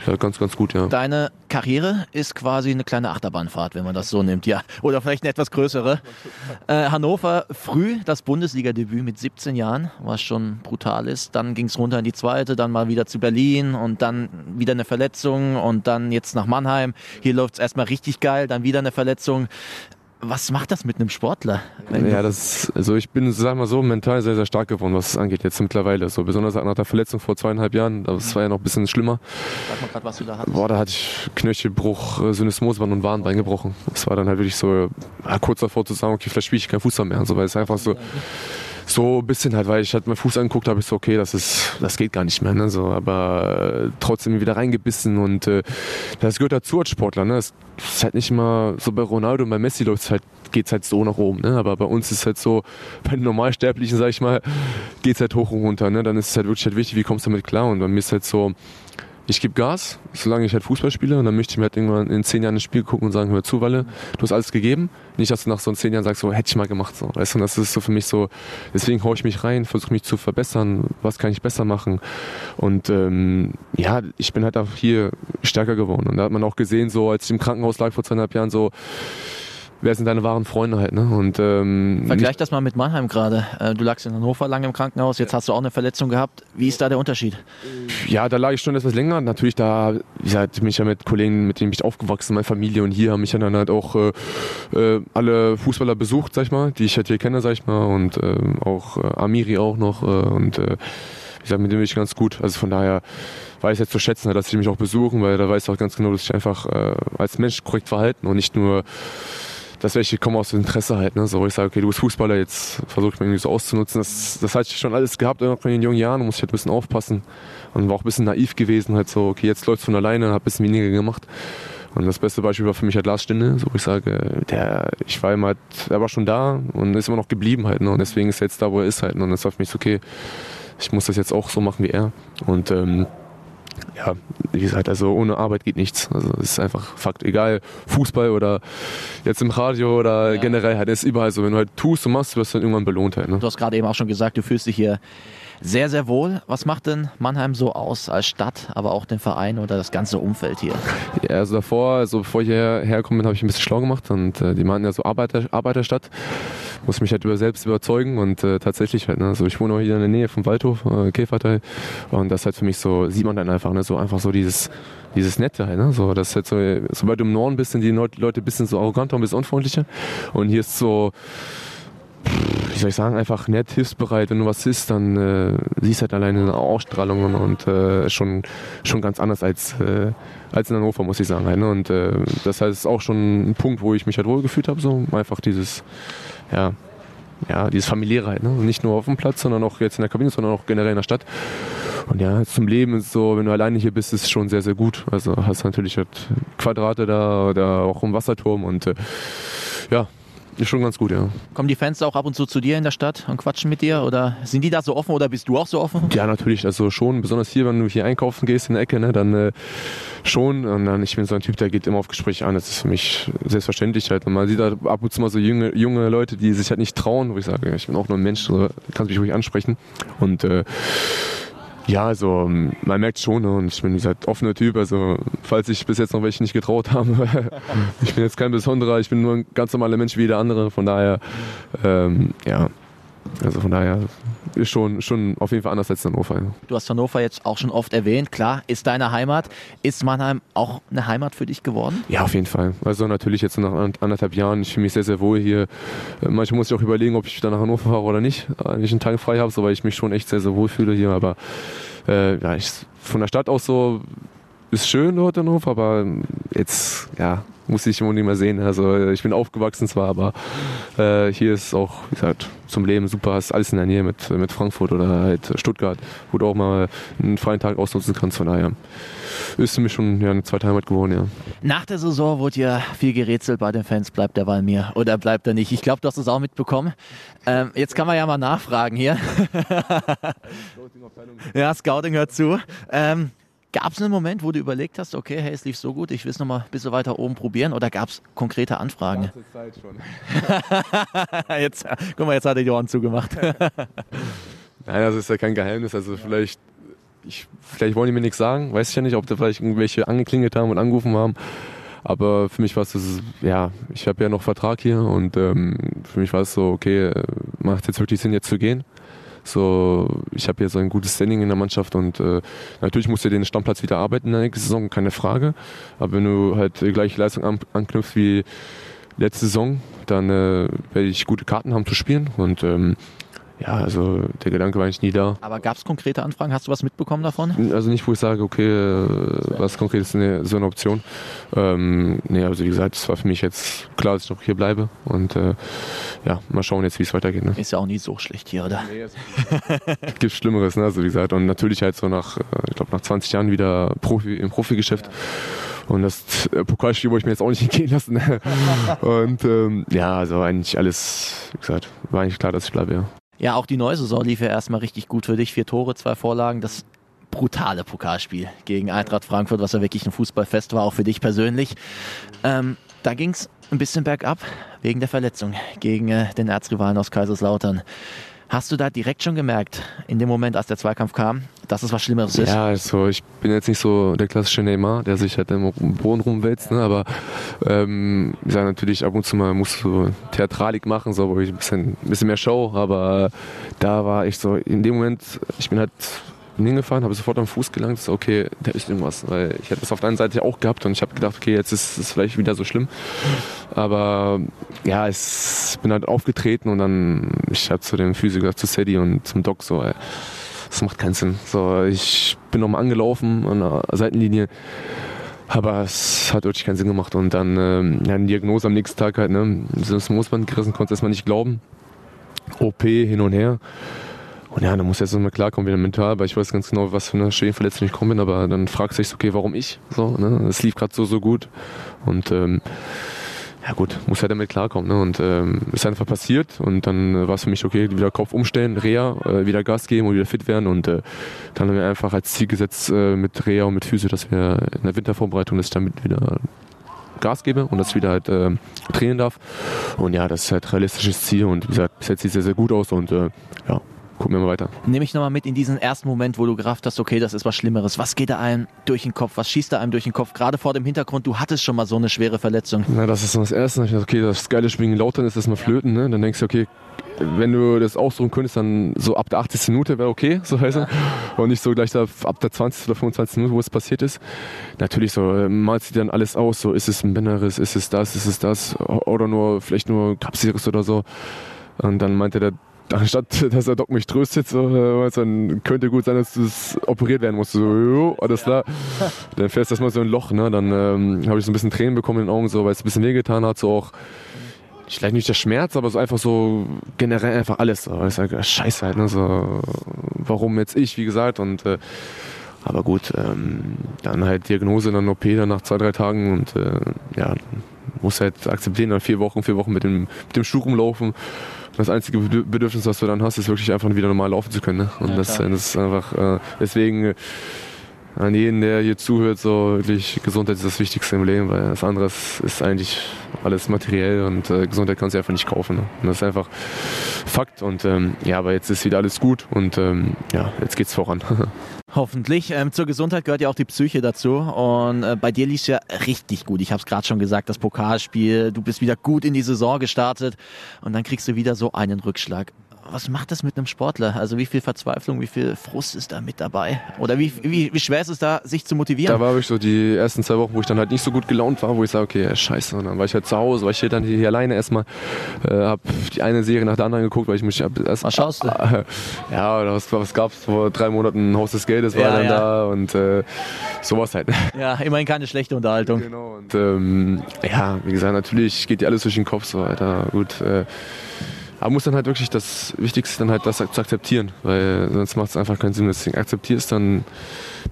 ja, ganz, ganz gut, ja. Deine Karriere ist quasi eine kleine Achterbahnfahrt, wenn man das so nimmt, ja. Oder vielleicht eine etwas größere. Äh, Hannover früh das Bundesliga-Debüt mit 17 Jahren, was schon brutal ist. Dann ging es runter in die zweite, dann mal wieder zu Berlin und dann wieder eine Verletzung und dann jetzt nach Mannheim. Hier läuft es erstmal richtig geil, dann wieder eine Verletzung. Was macht das mit einem Sportler? Ja, das, also ich bin, sag mal so, mental sehr, sehr stark geworden, was es angeht, jetzt mittlerweile. So, besonders nach der Verletzung vor zweieinhalb Jahren, das war ja noch ein bisschen schlimmer. Sag mal gerade, was du da hattest. Boah, da hatte ich Knöchelbruch, äh, Syndesmoseband und Wadenbein gebrochen. Das war dann halt wirklich so, ja, kurz davor zu sagen, okay, vielleicht spiele ich keinen Fußball mehr. Und so, weil es einfach so, so ein bisschen halt, weil ich halt meinen Fuß angeguckt habe, ich so, okay, das ist, das geht gar nicht mehr, ne, so, aber äh, trotzdem wieder reingebissen und äh, das gehört dazu als Sportler, ne, es ist halt nicht immer so bei Ronaldo und bei Messi läuft's halt, geht's halt so nach oben, ne, aber bei uns ist halt so, bei den Normalsterblichen, sag ich mal, geht's halt hoch und runter, ne, dann ist es halt wirklich halt wichtig, wie kommst du damit klar? Und bei mir ist halt so, ich gebe Gas, solange ich halt Fußball spiele und dann möchte ich mir halt irgendwann in zehn Jahren ein Spiel gucken und sagen, hör zu, Walle, du hast alles gegeben. Nicht, dass du nach so zehn Jahren sagst, so hätte ich mal gemacht. So. Weißt du, und das ist so für mich so, deswegen haue ich mich rein, versuche mich zu verbessern, was kann ich besser machen. Und ähm, ja, ich bin halt auch hier stärker geworden. Und da hat man auch gesehen, so als ich im Krankenhaus lag vor zweieinhalb Jahren, so, wer sind deine wahren Freunde halt, ne? Und ähm, Vergleich das mal mit Mannheim gerade. Äh, Du lagst in Hannover lange im Krankenhaus, jetzt hast du auch eine Verletzung gehabt. Wie ist da der Unterschied? Ja, da lag ich schon etwas länger. Natürlich, da wie gesagt, mich ja mit Kollegen, mit denen ich aufgewachsen, meine Familie und hier haben mich ja dann halt auch äh, äh, alle Fußballer besucht, sag ich mal, die ich halt hier kenne, sag ich mal, und ähm, auch äh, Amiri auch noch äh, und äh, wie gesagt, mit dem bin ich ganz gut. Also von daher weiß ich jetzt zu schätzen, dass sie mich auch besuchen, weil da weiß ich auch ganz genau, dass ich einfach äh, als Mensch korrekt verhalten und nicht nur dass welche kommen aus Interesse halt, ne? So, wo ich sage, okay, du bist Fußballer, jetzt versuche ich mich irgendwie so auszunutzen. Das, das hatte ich schon alles gehabt, auch in den jungen Jahren, muss ich halt ein bisschen aufpassen. Und war auch ein bisschen naiv gewesen, halt so, okay, jetzt läuft's von alleine, hab ein bisschen weniger gemacht. Und das beste Beispiel war für mich halt Lars Stinde, so ich sage, der, ich war immer, halt, er war schon da und ist immer noch geblieben halt, ne? Und deswegen ist er jetzt da, wo er ist halt. Ne? Und das war für mich so, okay, ich muss das jetzt auch so machen wie er. Und ähm, ja, wie gesagt, also ohne Arbeit geht nichts. Also es ist einfach Fakt. Egal, Fußball oder jetzt im Radio oder ja. generell halt, ist überall so. Wenn du halt tust und machst, wirst du dann irgendwann belohnt halt. Ne? Du hast gerade eben auch schon gesagt, du fühlst dich hier sehr, sehr wohl. Was macht denn Mannheim so aus als Stadt, aber auch den Verein oder das ganze Umfeld hier? Ja, also davor, also bevor ich hierher hergekommen bin, habe ich ein bisschen schlau gemacht und äh, die meinten ja so Arbeiter, Arbeiterstadt. Muss mich halt über selbst überzeugen und äh, tatsächlich halt, ne, also ich wohne auch hier in der Nähe vom Waldhof, äh, Käferteil und das halt für mich so, sieht man dann einfach, ne, so einfach so dieses, dieses Nette halt, ne, so, das halt so, sobald du im Norden bist, sind die Leute ein bisschen so arroganter und ein bisschen unfreundlicher und hier ist so, wie soll ich sagen, einfach nett, hilfsbereit. Wenn du was ist, dann äh, siehst halt alleine eine Ausstrahlung und, äh, schon, schon ganz anders als, äh, als in Hannover, muss ich sagen. Halt, ne? Und äh, das heißt, ist auch schon ein Punkt, wo ich mich halt wohlgefühlt habe. So. Einfach dieses, ja, ja, dieses familiäre halt. Ne? Nicht nur auf dem Platz, sondern auch jetzt in der Kabine, sondern auch generell in der Stadt. Und ja, zum Leben ist so, wenn du alleine hier bist, ist es schon sehr, sehr gut. Also hast natürlich halt Quadrate da oder auch einen Wasserturm und äh, ja, ist schon ganz gut, ja. Kommen die Fans auch ab und zu zu dir in der Stadt und quatschen mit dir? Oder sind die da so offen oder bist du auch so offen? Ja, natürlich. Also schon, besonders hier, wenn du hier einkaufen gehst in der Ecke, ne, dann äh, schon. Und dann, ich bin so ein Typ, der geht immer auf Gespräche an. Das ist für mich selbstverständlich halt. Und man sieht halt ab und zu mal so junge, junge Leute, die sich halt nicht trauen, wo ich sage, ich bin auch nur ein Mensch, so kannst mich ruhig ansprechen. Und äh, ja, also man merkt schon, ne? und ich bin dieser offene Typ, also falls ich bis jetzt noch welche nicht getraut habe, ich bin jetzt kein besonderer, ich bin nur ein ganz normaler Mensch wie jeder andere, von daher, ähm, ja, also von daher ist schon, schon auf jeden Fall anders als Hannover. Du hast Hannover jetzt auch schon oft erwähnt, klar, ist deine Heimat. Ist Mannheim auch eine Heimat für dich geworden? Ja, auf jeden Fall. Also natürlich jetzt nach anderthalb Jahren, ich fühle mich sehr, sehr wohl hier. Manchmal muss ich auch überlegen, ob ich wieder nach Hannover fahre oder nicht, wenn ich einen Tag frei habe, so, weil ich mich schon echt sehr, sehr wohl fühle hier. Aber äh, ja, ich, von der Stadt aus so ist schön dort in Hannover, aber jetzt, ja, muss ich immer nicht mehr sehen. Also ich bin aufgewachsen zwar, aber äh, hier ist auch, wie gesagt, zum Leben super, hast alles in der Nähe mit, mit Frankfurt oder halt Stuttgart, wo du auch mal einen freien Tag ausnutzen kannst. Von daher ist für mich schon ja, eine zweite Heimat geworden, ja. Nach der Saison wurde ja viel gerätselt bei den Fans, bleibt der Ball mir oder bleibt er nicht? Ich glaube, du hast es auch mitbekommen. Ähm, jetzt kann man ja mal nachfragen hier. ja, Scouting hört zu. Ähm, Gab es einen Moment, wo du überlegt hast, okay, hey, es lief so gut, ich will es nochmal ein bisschen weiter oben probieren oder gab es konkrete Anfragen? Zeit schon. jetzt, guck mal, jetzt hat er die Ohren zugemacht. Nein, das ist ja kein Geheimnis. Also vielleicht, ich, vielleicht wollen die mir nichts sagen, weiß ich ja nicht, ob da vielleicht irgendwelche angeklingelt haben und angerufen haben. Aber für mich war es, ja, ich habe ja noch Vertrag hier und ähm, für mich war es so, okay, äh, macht jetzt wirklich Sinn, jetzt zu gehen. So, ich habe jetzt ein gutes Standing in der Mannschaft und äh, natürlich musst du den Stammplatz wieder arbeiten in der nächsten Saison, keine Frage. Aber wenn du halt die gleiche Leistung an, anknüpfst wie letzte Saison, dann äh, werde ich gute Karten haben zu spielen und ähm, ja, also der Gedanke war eigentlich nie da. Aber gab es konkrete Anfragen? Hast du was mitbekommen davon? Also nicht, wo ich sage, okay, äh, was konkret ist eine, so eine Option. Ähm, nee, also wie gesagt, es war für mich jetzt klar, dass ich noch hier bleibe. Und äh, ja, mal schauen jetzt, wie es weitergeht. Ne? Ist ja auch nie so schlecht hier, oder? Nee, es gibt Schlimmeres, ne? Also wie gesagt. Und natürlich halt so nach, äh, ich glaube, nach 20 Jahren wieder Profi im Profigeschäft. Ja. Und das äh, Pokalspiel wollte ich mir jetzt auch nicht entgehen lassen. und ähm, ja, also eigentlich alles, wie gesagt, war eigentlich klar, dass ich bleibe, ja. Ja, auch die neue Saison lief ja erstmal richtig gut für dich. Vier Tore, zwei Vorlagen. Das brutale Pokalspiel gegen Eintracht Frankfurt, was ja wirklich ein Fußballfest war, auch für dich persönlich. Ähm, da ging es ein bisschen bergab wegen der Verletzung gegen äh, den Erzrivalen aus Kaiserslautern. Hast du da direkt schon gemerkt, in dem Moment, als der Zweikampf kam, dass es was Schlimmeres ist? Ja, also ich bin jetzt nicht so der klassische Neymar, der sich halt im Boden rumwälzt, ne? aber ähm, ich sage natürlich, ab und zu mal musst du Theatralik machen, so, ein bisschen, ein bisschen mehr Show, aber da war ich so, in dem Moment, ich bin halt bin hingefahren, habe sofort am Fuß gelangt, so, okay, da ist irgendwas. Weil ich hatte das auf der einen Seite auch gehabt und ich habe gedacht, okay, jetzt ist es vielleicht wieder so schlimm. Aber ja, ich bin halt aufgetreten und dann, ich habe zu dem Physiker, zu Sadie und zum Doc so, ey, das macht keinen Sinn. So, ich bin nochmal angelaufen an der Seitenlinie. Aber es hat wirklich keinen Sinn gemacht. Und dann ähm, ja, eine Diagnose am nächsten Tag halt, ne, das Moosband gerissen, konnte erstmal nicht glauben. OP hin und her. Und ja, dann muss jetzt mal klarkommen wieder mental, weil ich weiß ganz genau, was für eine Schädenverletzung ich gekommen bin, aber dann fragst du dich, okay, warum ich? So, ne? Es lief gerade so, so gut. Und ähm, ja gut, muss halt damit klarkommen. Ne? Und ähm, ist einfach passiert und dann äh, war es für mich okay, wieder Kopf umstellen, Reha, äh, wieder Gas geben und wieder fit werden. Und äh, dann haben wir einfach als Ziel gesetzt äh, mit Reha und mit Physio, dass wir in der Wintervorbereitung, ich damit wieder Gas gebe und ich wieder halt äh, trainieren darf. Und ja, das ist halt realistisches Ziel und wie gesagt, bis jetzt sieht sehr, sehr gut aus und äh, ja, gucken wir mal weiter. Nehme ich nochmal mit in diesen ersten Moment, wo du gerafft hast, okay, das ist was Schlimmeres. Was geht da einem durch den Kopf? Was schießt da einem durch den Kopf? Gerade vor dem Hintergrund, du hattest schon mal so eine schwere Verletzung. Na, das ist so das Erste. Ich dachte, okay, das geile Spiel gegen Lautern ist das mal flöten. Ne? Dann denkst du, okay, wenn du das aussuchen könntest, dann so ab der 80. Minute wäre okay, so heißt ja. Und nicht so gleich da ab der 20. oder 25. Minute, wo es passiert ist. Natürlich so, malst du dann alles aus, so ist es ein Bänderriss, ist es das, ist es das, oder nur, vielleicht nur Kapsiriss oder so. Und dann meinte der anstatt dass der Doc mich tröstet, so, dann könnte gut sein, dass das operiert werden muss. So, jo, alles klar. Dann fährst du erstmal so ein Loch, ne? Dann ähm, habe ich so ein bisschen Tränen bekommen in den Augen, so, weil es ein bisschen wehgetan hat, so auch vielleicht nicht der Schmerz, aber so einfach so generell einfach alles. So. Ich sage, scheiße halt, ne? So, warum jetzt ich, wie gesagt, und äh, aber gut, ähm, dann halt Diagnose, dann OP dann nach zwei, drei Tagen und äh, ja, muss halt akzeptieren, dann vier Wochen, vier Wochen mit dem, mit dem Schuh rumlaufen. Das einzige Bedürfnis, was du dann hast, ist wirklich einfach wieder normal laufen zu können. Ne? Und ja, das, das, ist einfach, äh, deswegen äh, an jeden, der hier zuhört, so wirklich Gesundheit ist das Wichtigste im Leben, weil das andere ist eigentlich alles materiell und äh, Gesundheit kannst du einfach nicht kaufen. Ne? Und das ist einfach Fakt und ähm, ja, aber jetzt ist wieder alles gut und ähm, ja, jetzt geht's voran. Hoffentlich. Ähm, zur Gesundheit gehört ja auch die Psyche dazu. Und äh, bei dir lief es ja richtig gut. Ich habe es gerade schon gesagt, das Pokalspiel. Du bist wieder gut in die Saison gestartet. Und dann kriegst du wieder so einen Rückschlag was macht das mit einem Sportler? Also wie viel Verzweiflung, wie viel Frust ist da mit dabei? Oder wie, wie, wie schwer ist es da, sich zu motivieren? Da war ich so die ersten zwei Wochen, wo ich dann halt nicht so gut gelaunt war, wo ich sage, okay, scheiße. Und dann war ich halt zu Hause, war ich hier dann hier alleine erstmal, äh, hab die eine Serie nach der anderen geguckt, weil ich mich erst Was schaust du? Äh, ja, was, was gab's vor drei Monaten? Haus des Geldes war ja, dann ja. da und äh, sowas halt. Ja, immerhin keine schlechte Unterhaltung. Genau. Und ähm, ja, wie gesagt, natürlich geht dir alles durch den Kopf so, Alter. Gut. Äh, aber muss dann halt wirklich das Wichtigste dann halt das zu akzeptieren, weil sonst macht es einfach keinen Sinn. Das akzeptierst, dann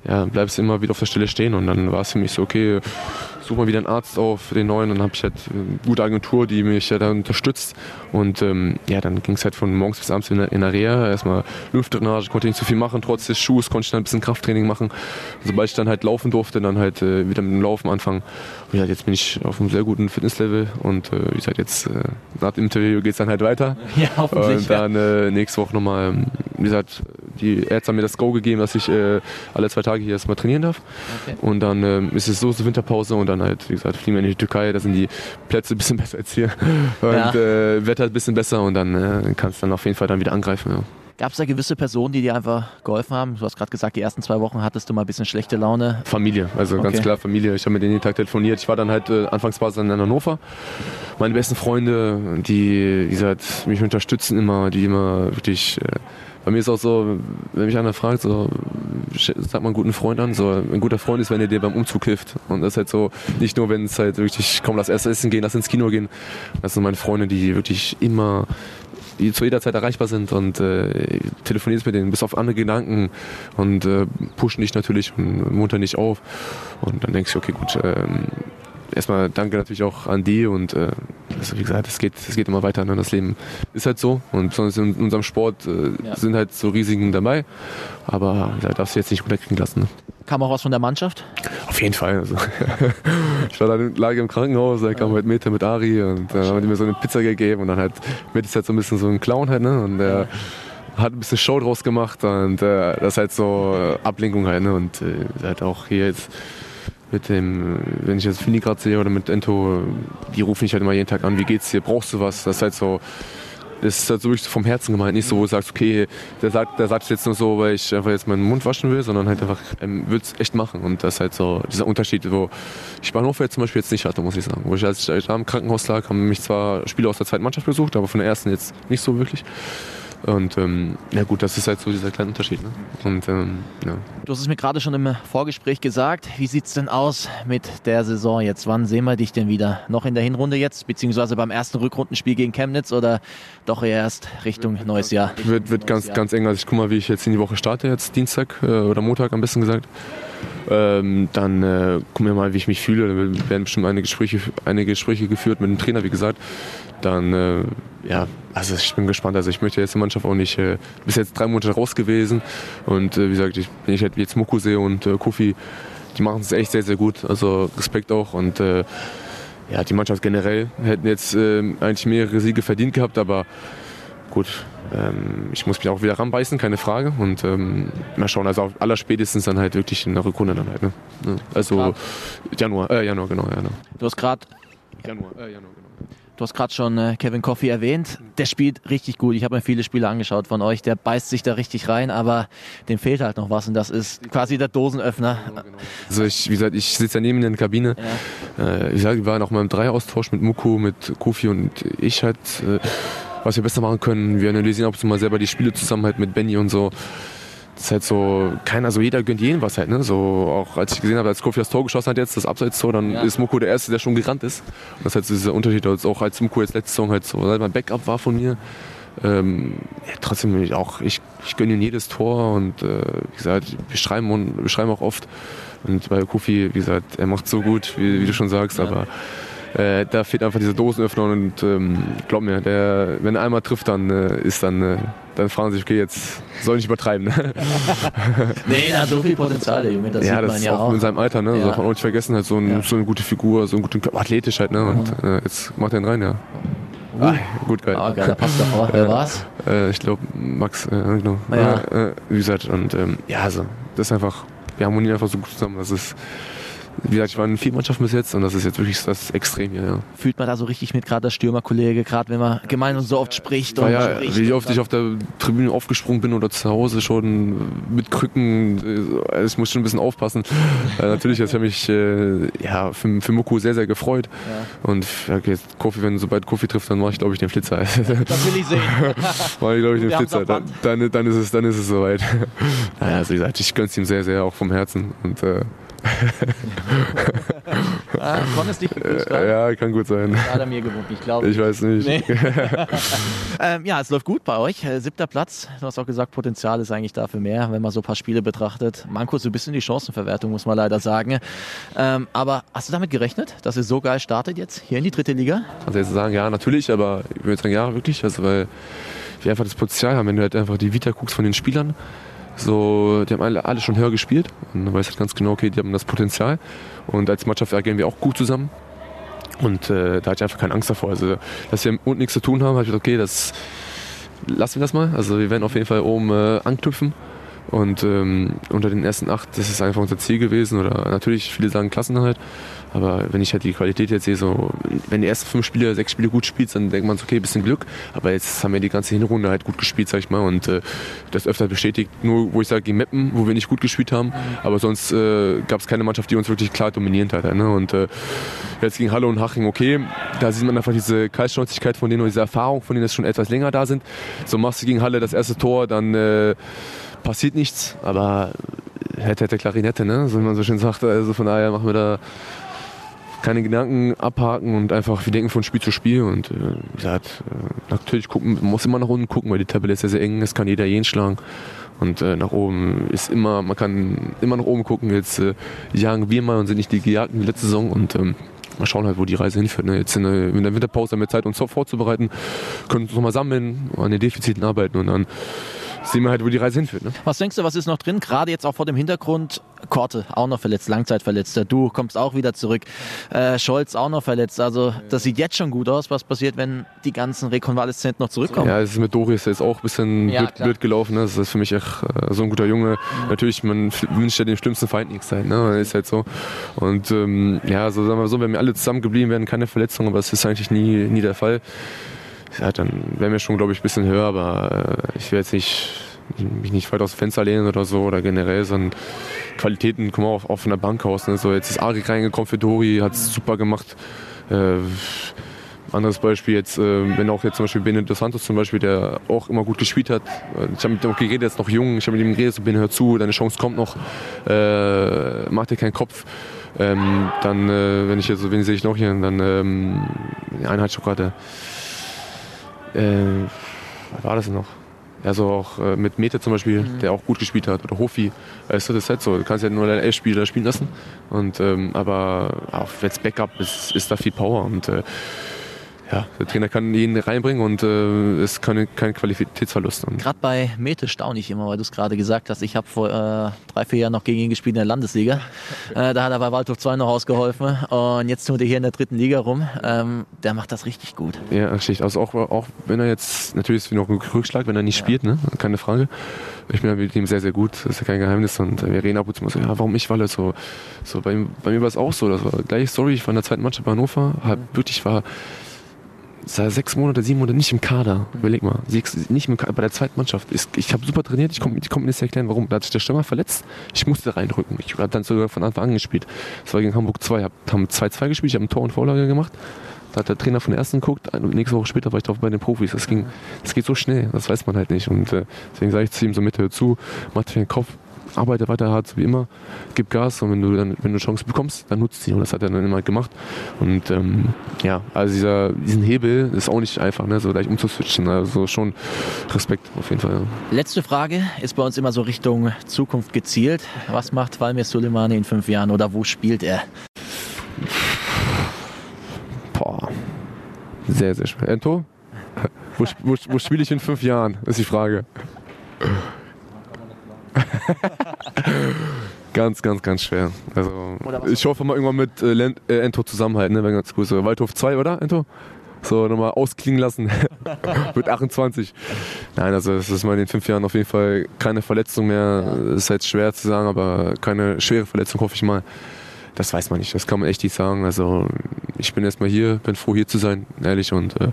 ja, bleibst du immer wieder auf der Stelle stehen und dann war es für mich so, okay, suche mal wieder einen Arzt auf den neuen. Dann habe ich halt eine gute Agentur, die mich ja da unterstützt. Und ähm, ja, dann ging es halt von morgens bis abends in der, in der Reha. Erstmal Luftdrainage, konnte nicht so viel machen. Trotz des Schuhs konnte ich dann ein bisschen Krafttraining machen. Sobald ich dann halt laufen durfte, dann halt äh, wieder mit dem Laufen anfangen. Und ja, jetzt bin ich auf einem sehr guten Fitnesslevel. Und äh, wie gesagt, jetzt äh, nach dem Interview geht es dann halt weiter. Ja, hoffentlich. Und dann äh, nächste Woche nochmal, wie gesagt, die Ärzte haben mir das Go gegeben, dass ich äh, alle zwei Tage hier erstmal trainieren darf. Okay. Und dann äh, ist es so, so Winterpause und dann halt, wie gesagt, fliegen wir in die Türkei, da sind die Plätze ein bisschen besser als hier. Und ja. äh, Wetter ein bisschen besser und dann äh, kannst du dann auf jeden Fall dann wieder angreifen. Ja. Gab es da gewisse Personen, die dir einfach geholfen haben? Du hast gerade gesagt, die ersten zwei Wochen hattest du mal ein bisschen schlechte Laune. Familie, also okay. ganz klar Familie. Ich habe mit denen jeden Tag telefoniert. Ich war dann halt äh, Anfangsphase in Hannover. Meine besten Freunde, die, wie gesagt, mich unterstützen immer, die immer wirklich äh, bei mir ist auch so, wenn mich einer fragt, so, sag mal einen guten Freund an, so, ein guter Freund ist, wenn er dir beim Umzug hilft. Und das ist halt so, nicht nur, wenn es halt wirklich, komm, lass erst essen gehen, lass ins Kino gehen. Das sind meine Freunde, die wirklich immer, die zu jeder Zeit erreichbar sind und äh, telefonierst mit denen, bist auf andere Gedanken und äh, pushen dich natürlich und muntern dich auf. Und dann denkst du, okay, gut, ähm, erstmal danke natürlich auch an die und äh, also wie gesagt, es geht, es geht immer weiter. Ne? Das Leben ist halt so und besonders in unserem Sport äh, ja. sind halt so Risiken dabei, aber da darfst du jetzt nicht runterkriegen lassen. Ne? Kam auch was von der Mannschaft? Auf jeden Fall. Also. ich war dann lag im Krankenhaus, da kam halt Mete mit Ari und dann haben die mir so eine Pizza gegeben und dann halt, Mete ist halt so ein bisschen so ein Clown halt, ne? Und der hat ein bisschen Show draus gemacht und äh, das ist halt so äh, Ablenkung halt, ne? Und äh, halt auch hier jetzt mit dem, wenn ich jetzt Fini gerade sehe oder mit Ento, die rufen mich halt immer jeden Tag an, wie geht's dir, brauchst du was? Das ist halt so, das ist halt so wirklich vom Herzen gemeint, nicht so, wo du sagst, okay, der sagt, der sagt es jetzt nur so, weil ich einfach jetzt meinen Mund waschen will, sondern halt einfach, ähm, will es echt machen. Und das ist halt so dieser Unterschied, wo ich Bahnhof jetzt zum Beispiel jetzt nicht hatte, muss ich sagen. Wo ich als ich da im Krankenhaus lag, haben mich zwar Spieler aus der zweiten Mannschaft besucht, aber von der ersten jetzt nicht so wirklich. Und ähm, ja gut, das ist halt so dieser kleine Unterschied. Ne? Und, ähm, ja. Du hast es mir gerade schon im Vorgespräch gesagt. Wie sieht es denn aus mit der Saison jetzt? Wann sehen wir dich denn wieder? Noch in der Hinrunde jetzt, beziehungsweise beim ersten Rückrundenspiel gegen Chemnitz oder doch erst Richtung wird, neues Jahr? Wird, wird ganz, Jahr. ganz eng. Also ich guck mal, wie ich jetzt in die Woche starte, jetzt Dienstag äh, oder Montag am besten gesagt. Ähm, dann äh, gucken wir mal, wie ich mich fühle. Da werden bestimmt einige Gespräche, einige Gespräche geführt mit dem Trainer, wie gesagt. Dann, äh, ja, also ich bin gespannt. Also ich möchte jetzt die Mannschaft auch nicht, äh, bis jetzt drei Monate raus gewesen. Und äh, wie gesagt, ich, wenn ich halt jetzt Muku sehe und äh, Kofi, die machen es echt sehr, sehr gut. Also Respekt auch. Und äh, ja, die Mannschaft generell hätten jetzt äh, eigentlich mehrere Siege verdient gehabt, aber gut, ähm, ich muss mich auch wieder ranbeißen, keine Frage. Und ähm, mal schauen, also auf allerspätestens dann halt wirklich in der Rückrunde dann halt. Ne? Ja, Also Klar. Januar, äh, Januar, genau, Januar. Du hast gerade Januar, äh, Januar, genau. Du hast gerade schon äh, Kevin Coffey erwähnt. Der spielt richtig gut. Ich habe mir viele Spiele angeschaut von euch. Der beißt sich da richtig rein, aber dem fehlt halt noch was und das ist quasi der Dosenöffner. Also ich, wie gesagt, ich sitze ja neben in der Kabine. Äh, wie gesagt, wir waren auch mal im Dreiaustausch mit Muko, mit Kofi und ich halt, äh, was wir besser machen können. Wir analysieren zu mal selber die Spiele zusammen halt mit Benny und so. Das ist halt so, keiner, so jeder gönnt jeden was halt, ne? So, auch als ich gesehen habe, als Kofi das Tor geschossen hat jetzt, das Abseits-Tor, dann Ja. ist Muko der Erste, der schon gerannt ist. Und das ist halt so dieser Unterschied, als auch als Muko jetzt letzte Saison halt so, halt mein Backup war von mir. Ähm, ja, trotzdem ich auch, ich, ich gönne ihm jedes Tor und äh, wie gesagt, wir schreiben, und, wir schreiben auch oft. Und bei Kofi, wie gesagt, er macht so gut, wie, wie du schon sagst, aber äh, da fehlt einfach dieser Dosenöffner und ähm, glaub mir, der, wenn er einmal trifft, dann äh, ist dann, äh, dann fragen sie sich, okay, jetzt soll ich nicht übertreiben. Ne? Nee, er hat so viel Potenzial, der Junge. Das ja, sieht das man ist ja auch auch. in seinem Alter, ne? Ja. Darf man auch nicht vergessen, halt so, ein, Ja. so eine gute Figur, so einen guten Körper, athletisch halt, ne? Und äh, jetzt macht er ihn rein, ja. Ah, gut, geil. Ah, geil, da passt doch auch. Wer war's? Äh, ich glaube, Max, äh, genau. Ja. Äh, äh, wie gesagt, und ähm, ja, also, das ist einfach, wir harmonieren einfach so gut zusammen. Das ist, wie gesagt, ich war in vier Mannschaften bis jetzt und das ist jetzt wirklich das Extrem hier, ja. Fühlt man da so richtig mit, gerade der Stürmerkollege, gerade wenn man gemeinsam so oft spricht und War ja, spricht. wie und oft ich auf der Tribüne aufgesprungen bin oder zu Hause schon mit Krücken, äh, ich muss schon ein bisschen aufpassen. äh, natürlich, habe ich mich äh, ja, für, für Muku sehr, sehr gefreut. Und ja, okay, jetzt Kofi, wenn sobald Kofi trifft, dann mache ich glaube ich den Flitzer. Das will ich sehen. Mache ich glaube ich den Flitzer. Dann, dann, dann, ist es, dann ist es soweit. naja, also wie gesagt, ich gönn's ihm sehr, sehr auch vom Herzen. Und äh, ah, dich begrüßt, äh, ja, kann gut sein. Hat er mir gewunken, ich glaube. Ich weiß nicht. Nee. ähm, ja, es läuft gut bei euch. Äh, siebter Platz. Du hast auch gesagt, Potenzial ist eigentlich dafür mehr, wenn man so ein paar Spiele betrachtet. Manko so ein bisschen die Chancenverwertung, muss man leider sagen. Ähm, aber hast du damit gerechnet, dass ihr so geil startet jetzt hier in die dritte Liga? Also jetzt sagen, ja, natürlich, aber ich würde sagen, ja, wirklich. Also, weil wir einfach das Potenzial haben, wenn du halt einfach die Vita guckst von den Spielern. So, die haben alle, alle schon höher gespielt und dann weißt du halt ganz genau, okay, die haben das Potenzial. Und als Mannschaft agieren wir auch gut zusammen. Und äh, da hatte ich einfach keine Angst davor. Also, dass wir unten nichts zu tun haben, habe ich gesagt, okay, das lassen wir das mal. Also, wir werden auf jeden Fall oben äh, anknüpfen. Und ähm, unter den ersten acht, das ist einfach unser Ziel gewesen. Oder natürlich, viele sagen Klassenerhalt. Aber wenn ich halt die Qualität jetzt sehe, so, wenn die ersten fünf Spiele, sechs Spiele gut spielst, dann denkt man okay, bisschen Glück. Aber jetzt haben wir die ganze Hinrunde halt gut gespielt, sag ich mal. Und äh, das öfter bestätigt. Nur, wo ich sage, gegen Meppen, wo wir nicht gut gespielt haben. Aber sonst äh, gab es keine Mannschaft, die uns wirklich klar dominiert hat. Ne? Und äh, jetzt gegen Halle und Haching, okay, da sieht man einfach diese Kaltschnäuzigkeit von denen und diese Erfahrung von denen, dass schon etwas länger da sind. So machst du gegen Halle das erste Tor, dann äh, passiert nichts. Aber hätte, hätte Klarinette, ne? So wie man so schön sagt. Also von daher machen wir da keine Gedanken abhaken und einfach, wir denken von Spiel zu Spiel und äh, wie gesagt, äh, natürlich gucken, man muss immer nach unten gucken, weil die Tabelle ist sehr, sehr eng, es kann jeder jeden schlagen und äh, nach oben ist immer, man kann immer nach oben gucken, jetzt äh, jagen wir mal und sind nicht die Gejagten wie letzte Saison und ähm, mal schauen halt, wo die Reise hinführt. Ne? Jetzt in der, in der Winterpause haben wir Zeit, uns vorzubereiten, können uns nochmal sammeln, an den Defiziten arbeiten und dann sehen wir halt, wo die Reise hinführt. Ne? Was denkst du, was ist noch drin? Gerade jetzt auch vor dem Hintergrund, Korte auch noch verletzt, Langzeitverletzter. Du kommst auch wieder zurück. Äh, Scholz auch noch verletzt. Also das sieht jetzt schon gut aus. Was passiert, wenn die ganzen Rekonvaleszenten noch zurückkommen? Ja, es ist mit Doris jetzt auch ein bisschen Ja, blöd, blöd gelaufen. Ne? Das ist für mich echt äh, so ein guter Junge. Natürlich, man wünscht ja dem schlimmsten Feind nichts sein. Ne? Ist halt so. Und ähm, ja, so sagen wir so, wenn wir alle zusammengeblieben wären, keine Verletzungen, aber das ist eigentlich nie, nie der Fall. Ja, dann wären wir schon, glaube ich, ein bisschen höher, aber äh, ich will jetzt nicht mich nicht weit aus dem Fenster lehnen oder so oder generell, sondern Qualitäten kommen auch, auch von der Bank aus. Ne? So, jetzt ist Arik reingekommen für Dori, hat es super gemacht. Äh, anderes Beispiel jetzt, äh, wenn auch jetzt zum Beispiel Bene dos Santos zum Beispiel, der auch immer gut gespielt hat. Äh, Ich habe mit ihm auch geredet, er ist noch jung, ich habe mit ihm geredet, so Bene hör zu, deine Chance kommt noch, äh, mach dir keinen Kopf. Ähm, dann, äh, wenn ich jetzt, wen sehe ich noch hier, dann ähm, die Einheitsschokolade. Äh, was war das denn noch? ja, so auch äh, mit Mete zum Beispiel, Mhm. der auch gut gespielt hat, oder Hofi. Weißt du, das ist halt so. Du kannst ja nur deine Elf-Spieler spielen lassen. Und, ähm, aber auch jetzt Backup ist, ist da viel Power. Und äh, ja, der Trainer kann ihn reinbringen und äh, es keine, kein Qualitätsverlust. Gerade bei Mete staune ich immer, weil du es gerade gesagt hast. Ich habe vor äh, drei, vier Jahren noch gegen ihn gespielt in der Landesliga. Äh, da hat er bei Waldhof 2 noch ausgeholfen. Und jetzt tut er hier in der dritten Liga rum. Ähm, der macht das richtig gut. Ja, richtig. Also auch, auch wenn er jetzt, natürlich ist es noch ein Rückschlag, wenn er nicht spielt, ne? keine Frage. Ich bin ja mit ihm sehr, sehr gut, das ist ja kein Geheimnis. Und wir reden ab und zu mal so, ja, warum ich, weil er so, so bei, bei mir war es auch so, das war gleiche Story, ich war in der zweiten Mannschaft bei Hannover, hab wirklich war, sechs Monate, sieben Monate nicht im Kader. Überleg mal, sechs, nicht im Kader, bei der zweiten Mannschaft. Ich, habe super trainiert, ich konnte konnt mir nicht erklären, warum. Da hat sich der Stürmer verletzt, ich musste reindrücken. Ich habe dann sogar von Anfang an gespielt. Das war gegen Hamburg 2, hab, haben 2-2 gespielt, ich habe ein Tor und Vorlage gemacht. Da hat der Trainer von der ersten geguckt, nächste Woche später war ich drauf bei den Profis. Das ging, das geht so schnell, das weiß man halt nicht. Und äh, deswegen sage ich zu ihm so mit, hör zu, mach dir den Kopf, arbeite weiter hart, wie immer, gib Gas und wenn du dann, wenn du eine Chance bekommst, dann nutzt sie. Und das hat er dann immer gemacht. Und ähm, ja, also dieser, diesen Hebel ist auch nicht einfach, ne, so gleich umzuswitchen. Also schon Respekt auf jeden Fall. Ja. Letzte Frage ist bei uns immer so Richtung Zukunft gezielt. Was macht Valmir Suleimani in fünf Jahren oder wo spielt er? Boah. Sehr, sehr schwer. Ento? Wo, wo, wo spiele ich in fünf Jahren? Ist die Frage. ganz, ganz, ganz schwer. Also, ich hoffe mal irgendwann mit äh, Len- äh, Ento zusammenhalten, ne? Wäre ganz cool. So Waldhof 2, oder, Ento? So, nochmal ausklingen lassen. mit 28. Nein, also es ist mal in den fünf Jahren auf jeden Fall keine Verletzung mehr. Ist halt schwer zu sagen, aber keine schwere Verletzung, hoffe ich mal. Das weiß man nicht, das kann man echt nicht sagen. Also ich bin erstmal hier, bin froh hier zu sein, ehrlich. Und äh,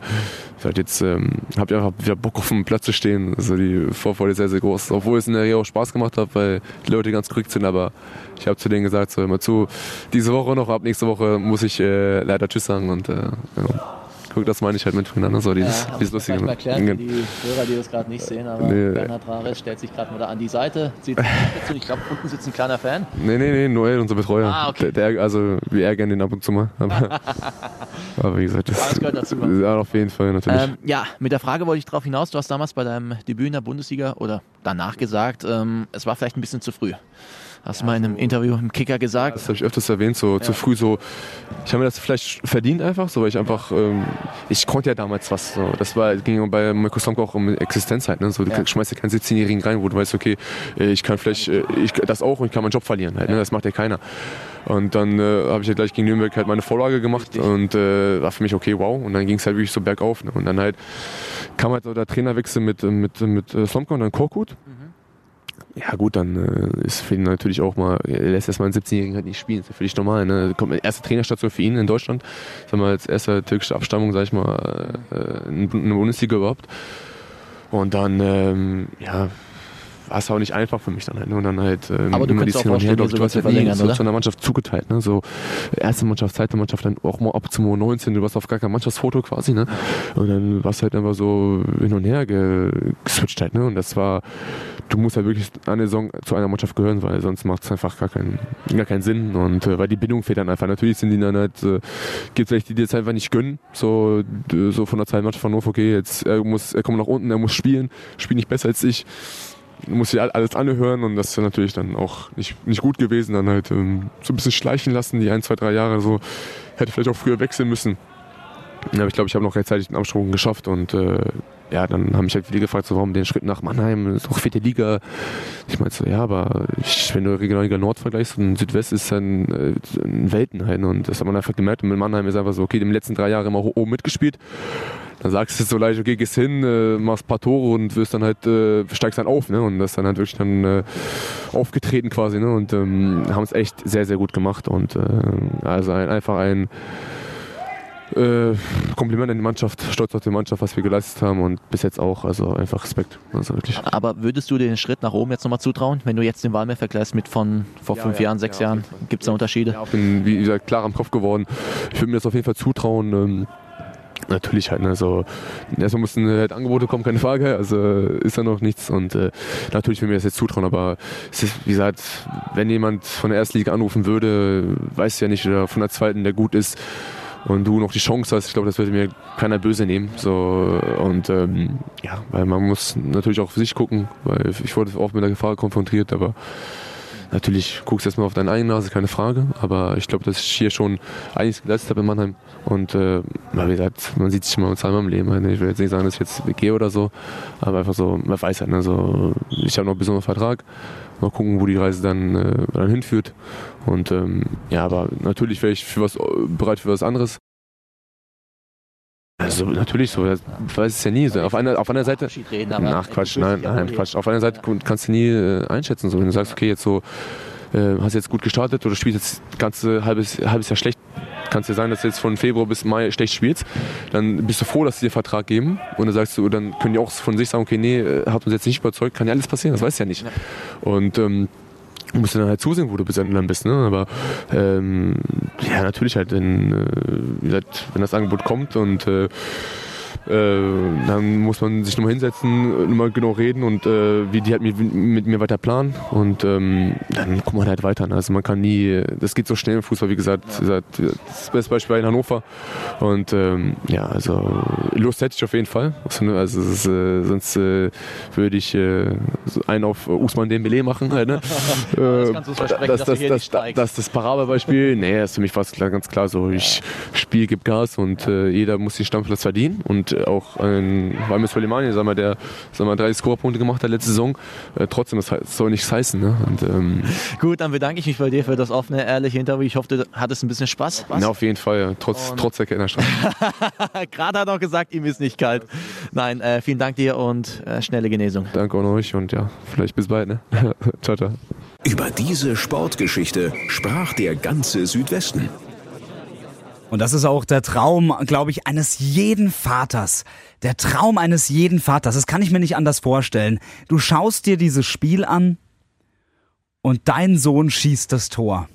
jetzt ähm, habe ich einfach wieder Bock auf dem Platz zu stehen. Also die Vorfreude ist sehr, sehr groß. Obwohl es in der Reha auch Spaß gemacht hat, weil die Leute ganz korrekt sind. Aber ich habe zu denen gesagt, so immer zu, diese Woche noch, ab nächste Woche muss ich äh, leider Tschüss sagen. Und äh, ja. Guck, das meine ich halt miteinander. So dieses, dieses Lustige. Mal erklären die Hörer, die das gerade nicht sehen, aber Nee. Bernhard Rares stellt sich gerade mal da an die Seite, zieht sich. Ich glaube, unten sitzt ein kleiner Fan. Nee, nee, nee, Noel, unser Betreuer. Ah, okay. der, der, also wir ärgern den ab und zu mal. Aber, aber wie gesagt, das, Alles gehört dazu. Ja, auf jeden Fall natürlich. Ähm, ja, mit der Frage wollte ich darauf hinaus. Du hast damals bei deinem Debüt in der Bundesliga oder danach gesagt, ähm, es war vielleicht ein bisschen zu früh. Hast du mal in einem Interview im Kicker gesagt. Das habe ich öfters erwähnt, so zu früh so. Ich habe mir das vielleicht verdient einfach, so weil ich einfach, ähm, ich konnte ja damals was. So. Das war ging ja bei Mirko Slomka auch um Existenz halt. Ne? So, du Ja. schmeißt ja keinen 17-Jährigen rein, wo du weißt, okay, äh, ich kann vielleicht, äh, ich das auch und ich kann meinen Job verlieren halt. Ne? Das macht ja keiner. Und dann äh, habe ich halt gleich gegen Nürnberg halt meine Vorlage gemacht und äh, war für mich okay, wow. Und dann ging es halt wirklich so bergauf. Ne? Und dann halt kam halt so der Trainerwechsel mit, äh, mit, mit äh, Slomka und dann Korkut. Ja gut, dann äh, ist für ihn natürlich auch mal, er lässt erstmal einen 17-Jährigen halt nicht spielen, ist ja völlig normal. Ne? Kommt erste Trainerstation für ihn in Deutschland, sagen wir als erster türkische Abstammung, sag ich mal, äh, in in der Bundesliga überhaupt. Und dann, ähm, ja, war es auch nicht einfach für mich dann halt. Und dann halt ähm, Aber du immer auch Hin und Her, vorstellen, glaub dir ich, du hast halt nie so zu einer Mannschaft zugeteilt. Ne? So erste Mannschaft, zweite Mannschaft, dann auch mal ab zum U19, du warst auf gar kein Mannschaftsfoto quasi. Ne? Und dann warst halt einfach so hin und her ge geswitcht halt. Ne? Und das war, du musst halt wirklich eine Saison zu einer Mannschaft gehören, weil sonst macht es einfach gar keinen, gar keinen Sinn. Und äh, weil die Bindung fehlt dann einfach. Natürlich sind die dann halt, äh, gibt vielleicht die, die jetzt einfach nicht gönnen. So, so von der zweiten Mannschaft von Hannover, okay, jetzt er muss, er kommt nach unten, er muss spielen, spielt nicht besser als ich. Muss sich all- alles anhören und das ist natürlich dann auch nicht, nicht gut gewesen. Dann halt ähm, so ein bisschen schleichen lassen, die ein, zwei, drei Jahre so. Hätte vielleicht auch früher wechseln müssen. Aber ich glaube, ich habe noch rechtzeitig den Absprung geschafft und äh, ja, dann haben mich halt viele gefragt, so, warum den Schritt nach Mannheim, ist doch vierte Liga. Ich meinte so, ja, aber ich, wenn du Regionalliga Nord vergleichst und Südwest ist äh, ein Welten halt. ne? Und das hat man einfach gemerkt. Und mit Mannheim ist einfach so, okay, die letzten drei Jahre immer oben mitgespielt. Dann sagst du so leicht, okay, gehst hin, äh, machst ein paar Tore und wirst dann halt, äh, steigst dann auf, ne? Und das ist dann halt wirklich dann äh, aufgetreten quasi, ne? Und ähm, haben es echt sehr, sehr gut gemacht. Und äh, also ein, einfach ein äh, Kompliment an die Mannschaft, stolz auf die Mannschaft, was wir geleistet haben und bis jetzt auch, also einfach Respekt. Also wirklich. Aber würdest du dir den Schritt nach oben jetzt nochmal zutrauen, wenn du jetzt den Wahlmeer vergleichst mit von vor Ja, fünf ja, Jahren, sechs ja, Jahren? Gibt es da Unterschiede? Ich bin, wie gesagt, klar am Kopf geworden. Ich würde mir das auf jeden Fall zutrauen. Ähm, natürlich halt, ne, so, erstmal müssen halt Angebote kommen, keine Frage, also ist ja noch nichts und äh, natürlich will mir das jetzt zutrauen, aber es ist, wie gesagt, wenn jemand von der ersten Liga anrufen würde, weiß ja nicht, oder von der zweiten, der gut ist und du noch die Chance hast, ich glaube, das würde mir keiner böse nehmen. So, und ähm, ja, weil man muss natürlich auch für sich gucken, weil ich wurde oft mit der Gefahr konfrontiert, aber Natürlich guckst du erstmal auf deine eigene Nase, keine Frage. Aber ich glaube, dass ich hier schon einiges geleistet habe in Mannheim. Und äh, wie gesagt, man sieht sich mal zweimal im Leben. Ich will jetzt nicht sagen, dass ich jetzt gehe oder so. Aber einfach so, man weiß halt, also, ich habe noch einen besonderen Vertrag. Mal gucken, wo die Reise dann, äh, dann hinführt. Und ähm, ja, aber natürlich wäre ich für was, bereit für was anderes. Also natürlich so, das weiß es ja nie. Auf einer, auf einer Seite. Reden, Ach Quatsch, nein, nein, Quatsch. Auf einer Seite kannst du nie äh, einschätzen. So, wenn du sagst, okay, jetzt so, äh, hast jetzt gut gestartet oder spielst jetzt das ganze halbes, halbes Jahr schlecht, kannst dir sagen, dass du jetzt von Februar bis Mai schlecht spielst, dann bist du froh, dass sie dir Vertrag geben und dann sagst du, dann können die auch von sich sagen, okay, nee, äh, hat uns jetzt nicht überzeugt, kann ja alles passieren, das weißt du ja nicht. Und ähm, Du musst dann halt zusehen, wo du dann bist. Ne? Aber ähm, ja, natürlich halt, wenn, äh, wie gesagt, wenn das Angebot kommt und äh, äh, dann muss man sich nochmal hinsetzen, nochmal genau reden und äh, wie die halt mit, mit, mir weiter planen und ähm, dann kommt man halt weiter. Ne? Also man kann nie, das geht so schnell im Fußball, wie gesagt, das beste Beispiel in Hannover und ähm, ja, also Lust hätte ich auf jeden Fall. Also, ne, also ist, äh, sonst äh, würde ich äh, einen auf Usman Dembele machen. Halt, ne? das kannst du versprechen, das, das, das, das, das, das Parabelbeispiel, nee, ist für mich fast klar, ganz klar so, ich spiele, gebe Gas und äh, jeder muss den Stammplatz verdienen und auch ein Walmer Soleimani, sag mal, der sag mal, drei Scorerpunkte gemacht hat letzte Saison. Äh, trotzdem, das soll nichts heißen. Ne? Und, ähm Gut, dann bedanke ich mich bei dir für das offene, ehrliche Interview. Ich hoffe, du hattest ein bisschen Spaß. Ja, auf jeden Fall, ja. trotz, trotz der Kennerstraße. Gerade hat er auch gesagt, ihm ist nicht kalt. Nein, äh, vielen Dank dir und äh, schnelle Genesung. Danke an euch und ja, vielleicht bis bald. Ne? ciao, ciao. Über diese Sportgeschichte sprach der ganze Südwesten. Und das ist auch der Traum, glaube ich, eines jeden Vaters. Der Traum eines jeden Vaters. Das kann ich mir nicht anders vorstellen. Du schaust dir dieses Spiel an und dein Sohn schießt das Tor.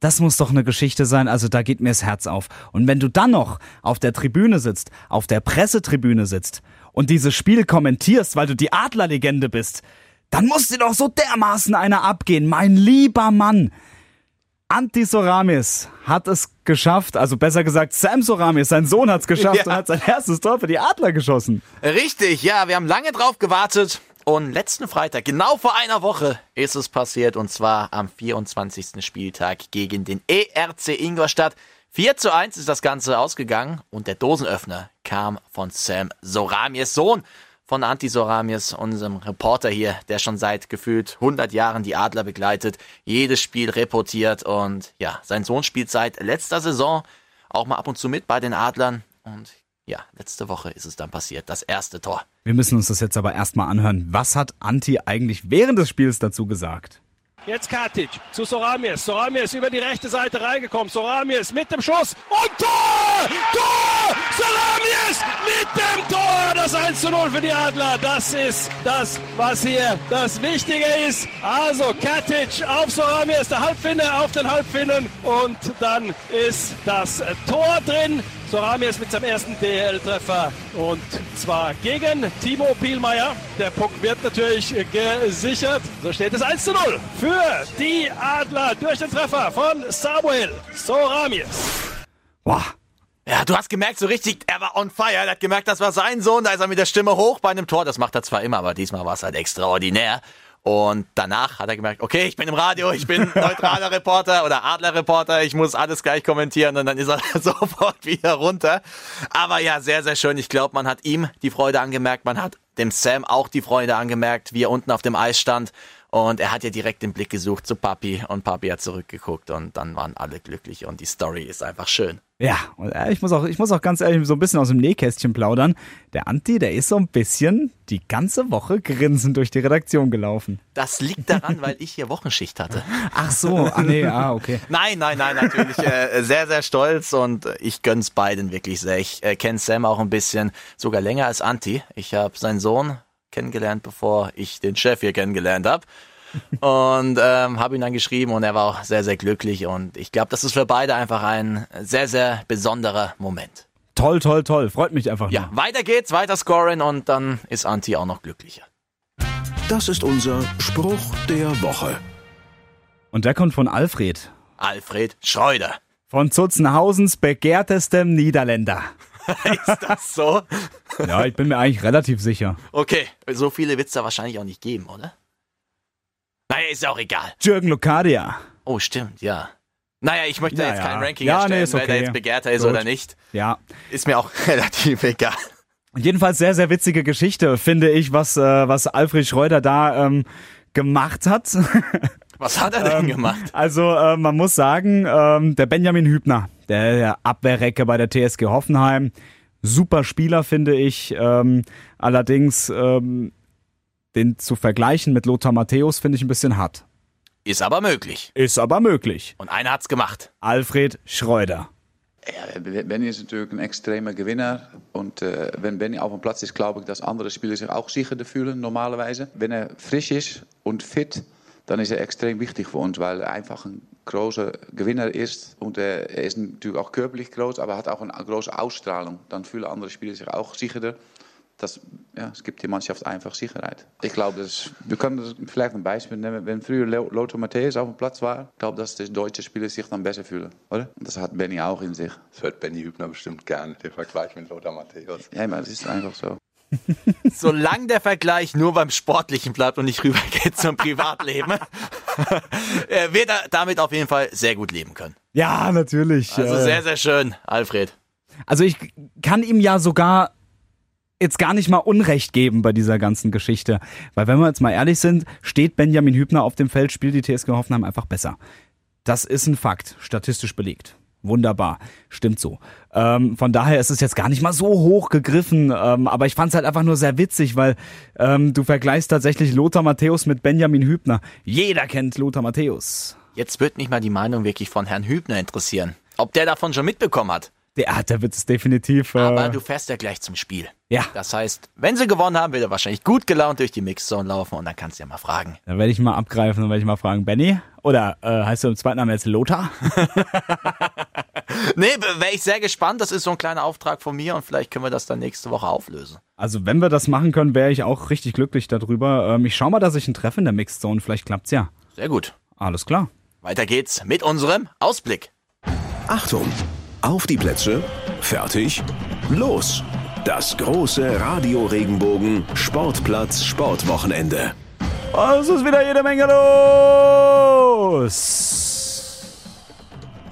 Das muss doch eine Geschichte sein, also da geht mir das Herz auf. Und wenn du dann noch auf der Tribüne sitzt, auf der Pressetribüne sitzt und dieses Spiel kommentierst, weil du die Adlerlegende bist, dann muss dir doch so dermaßen einer abgehen, mein lieber Mann. Anti Soramis hat es geschafft, also besser gesagt, Sam Soramis, sein Sohn hat es geschafft ja. und hat sein erstes Tor für die Adler geschossen. Richtig, ja, wir haben lange drauf gewartet und letzten Freitag, genau vor einer Woche, ist es passiert und zwar am 24. Spieltag gegen den ERC Ingolstadt. 4 zu 1 ist das Ganze ausgegangen und der Dosenöffner kam von Sam Soramis Sohn von Anti Soramis, unserem Reporter hier, der schon seit gefühlt 100 Jahren die Adler begleitet, jedes Spiel reportiert und ja, sein Sohn spielt seit letzter Saison auch mal ab und zu mit bei den Adlern und ja, letzte Woche ist es dann passiert, das erste Tor. Wir müssen uns das jetzt aber erstmal anhören. Was hat Anti eigentlich während des Spiels dazu gesagt? Jetzt Katic zu Soramies. Soramies über die rechte Seite reingekommen. Soramies mit dem Schuss und Tor! Tor! Soramies mit dem Tor! Das 1 zu 0 für die Adler. Das ist das, was hier das Wichtige ist. Also Katic auf Soramies, der Halbfinne auf den Halbfinnen und dann ist das Tor drin. Soramies mit seinem ersten DL-Treffer und zwar gegen Timo Pielmeier. Der Puck wird natürlich gesichert. So steht es 1 zu 0 für die Adler durch den Treffer von Samuel Soramies. Boah. Ja, du hast gemerkt, so richtig, er war on fire. Er hat gemerkt, das war sein Sohn. Da ist er mit der Stimme hoch bei einem Tor. Das macht er zwar immer, aber diesmal war es halt extraordinär. Und danach hat er gemerkt, okay, ich bin im Radio, ich bin neutraler Reporter oder Adler-Reporter, ich muss alles gleich kommentieren und dann ist er sofort wieder runter. Aber ja, sehr, sehr schön. Ich glaube, man hat ihm die Freude angemerkt, man hat dem Sam auch die Freude angemerkt, wie er unten auf dem Eis stand. Und er hat ja direkt den Blick gesucht zu Papi und Papi hat zurückgeguckt und dann waren alle glücklich und die Story ist einfach schön. Ja, äh, ich muss auch, ich muss auch ganz ehrlich so ein bisschen aus dem Nähkästchen plaudern. Der Anti, der ist so ein bisschen die ganze Woche grinsend durch die Redaktion gelaufen. Das liegt daran, weil ich hier Wochenschicht hatte. Ach so, ah nee, ah, okay. nein, nein, nein, natürlich äh, sehr, sehr stolz und ich gönn's beiden wirklich sehr. Ich äh, kenne Sam auch ein bisschen, sogar länger als Anti. Ich habe seinen Sohn kennengelernt, bevor ich den Chef hier kennengelernt habe und ähm, habe ihn dann geschrieben und er war auch sehr, sehr glücklich und ich glaube, das ist für beide einfach ein sehr, sehr besonderer Moment. Toll, toll, toll. Freut mich einfach. Ja, nur. weiter geht's, weiter scoren und dann ist Anti auch noch glücklicher. Das ist unser Spruch der Woche. Und der kommt von Alfred. Alfred Schreuder. Von Zutzenhausens begehrtestem Niederländer. Ist das so? Ja, ich bin mir eigentlich relativ sicher. Okay, so viele wird es da wahrscheinlich auch nicht geben, oder? Naja, ist ja auch egal. Jürgen Locadia. Oh, stimmt, ja. Naja, ich möchte Ja, jetzt ja. kein Ranking Ja, erstellen, nee, ist wer da okay. jetzt begehrter ist Gut. oder nicht. Ja. Ist mir auch relativ egal. Jedenfalls sehr, sehr witzige Geschichte, finde ich, was, äh, was Alfred Schreuder da ähm, gemacht hat. Was hat er denn gemacht? Also äh, man muss sagen, ähm, der Benjamin Hübner, der, der Abwehrrecke bei der TSG Hoffenheim, super Spieler finde ich. Ähm, allerdings ähm, den zu vergleichen mit Lothar Matthäus finde ich ein bisschen hart. Ist aber möglich. Ist aber möglich. Und einer hat's gemacht. Alfred Schreuder. Ja, Benny ist natürlich ein extremer Gewinner. Und äh, wenn Benny auf dem Platz ist, glaube ich, dass andere Spieler sich auch sicherer fühlen, normalerweise. Wenn er frisch ist und fit, dann ist er extrem wichtig für uns, weil er einfach ein großer Gewinner ist. Und äh, er ist natürlich auch körperlich groß, aber hat auch eine große Ausstrahlung. Dann fühlen andere Spieler sich auch sicherer. Das, ja, es gibt die Mannschaft einfach Sicherheit. Ich glaube, das, wir können das vielleicht ein Beispiel nehmen. Wenn früher Lo- Lothar Matthäus auf dem Platz war, ich glaube, dass die deutsche Spieler sich dann besser fühlen, oder? Und das hat Benny auch in sich. Das hört Benny Hübner bestimmt gerne, der Vergleich mit Lothar Matthäus. Ja, aber es ist einfach so. Solange der Vergleich nur beim Sportlichen bleibt und nicht rübergeht zum Privatleben, äh, wird er damit auf jeden Fall sehr gut leben können. Ja, natürlich. Also äh, sehr, sehr schön, Alfred. Also ich kann ihm ja sogar jetzt gar nicht mal Unrecht geben bei dieser ganzen Geschichte. Weil wenn wir jetzt mal ehrlich sind, steht Benjamin Hübner auf dem Feld, spielt die TSG Hoffenheim einfach besser. Das ist ein Fakt, statistisch belegt. Wunderbar, stimmt so. Ähm, von daher ist es jetzt gar nicht mal so hoch gegriffen, ähm, aber ich fand es halt einfach nur sehr witzig, weil ähm, du vergleichst tatsächlich Lothar Matthäus mit Benjamin Hübner. Jeder kennt Lothar Matthäus. Jetzt wird mich mal die Meinung wirklich von Herrn Hübner interessieren. Ob der davon schon mitbekommen hat. Der, ah, der wird es definitiv. Äh, Aber du fährst ja gleich zum Spiel. ja, Das heißt, wenn sie gewonnen haben, wird er wahrscheinlich gut gelaunt durch die Mixzone laufen und dann kannst du ja mal fragen. Dann werde ich mal abgreifen und werde ich mal fragen, Benny? Oder äh, heißt du im zweiten Namen jetzt Lothar? Nee, wäre ich sehr gespannt. Das ist so ein kleiner Auftrag von mir und vielleicht können wir das dann nächste Woche auflösen. Also wenn wir das machen können, wäre ich auch richtig glücklich darüber. Ähm, ich schau mal, dass ich ein Treffen in der Mixed Zone, vielleicht klappt's ja. Sehr gut. Alles klar. Weiter geht's mit unserem Ausblick. Achtung! Auf die Plätze, fertig, los! Das große Radio Regenbogen Sportplatz Sportwochenende. Oh, es ist wieder jede Menge los.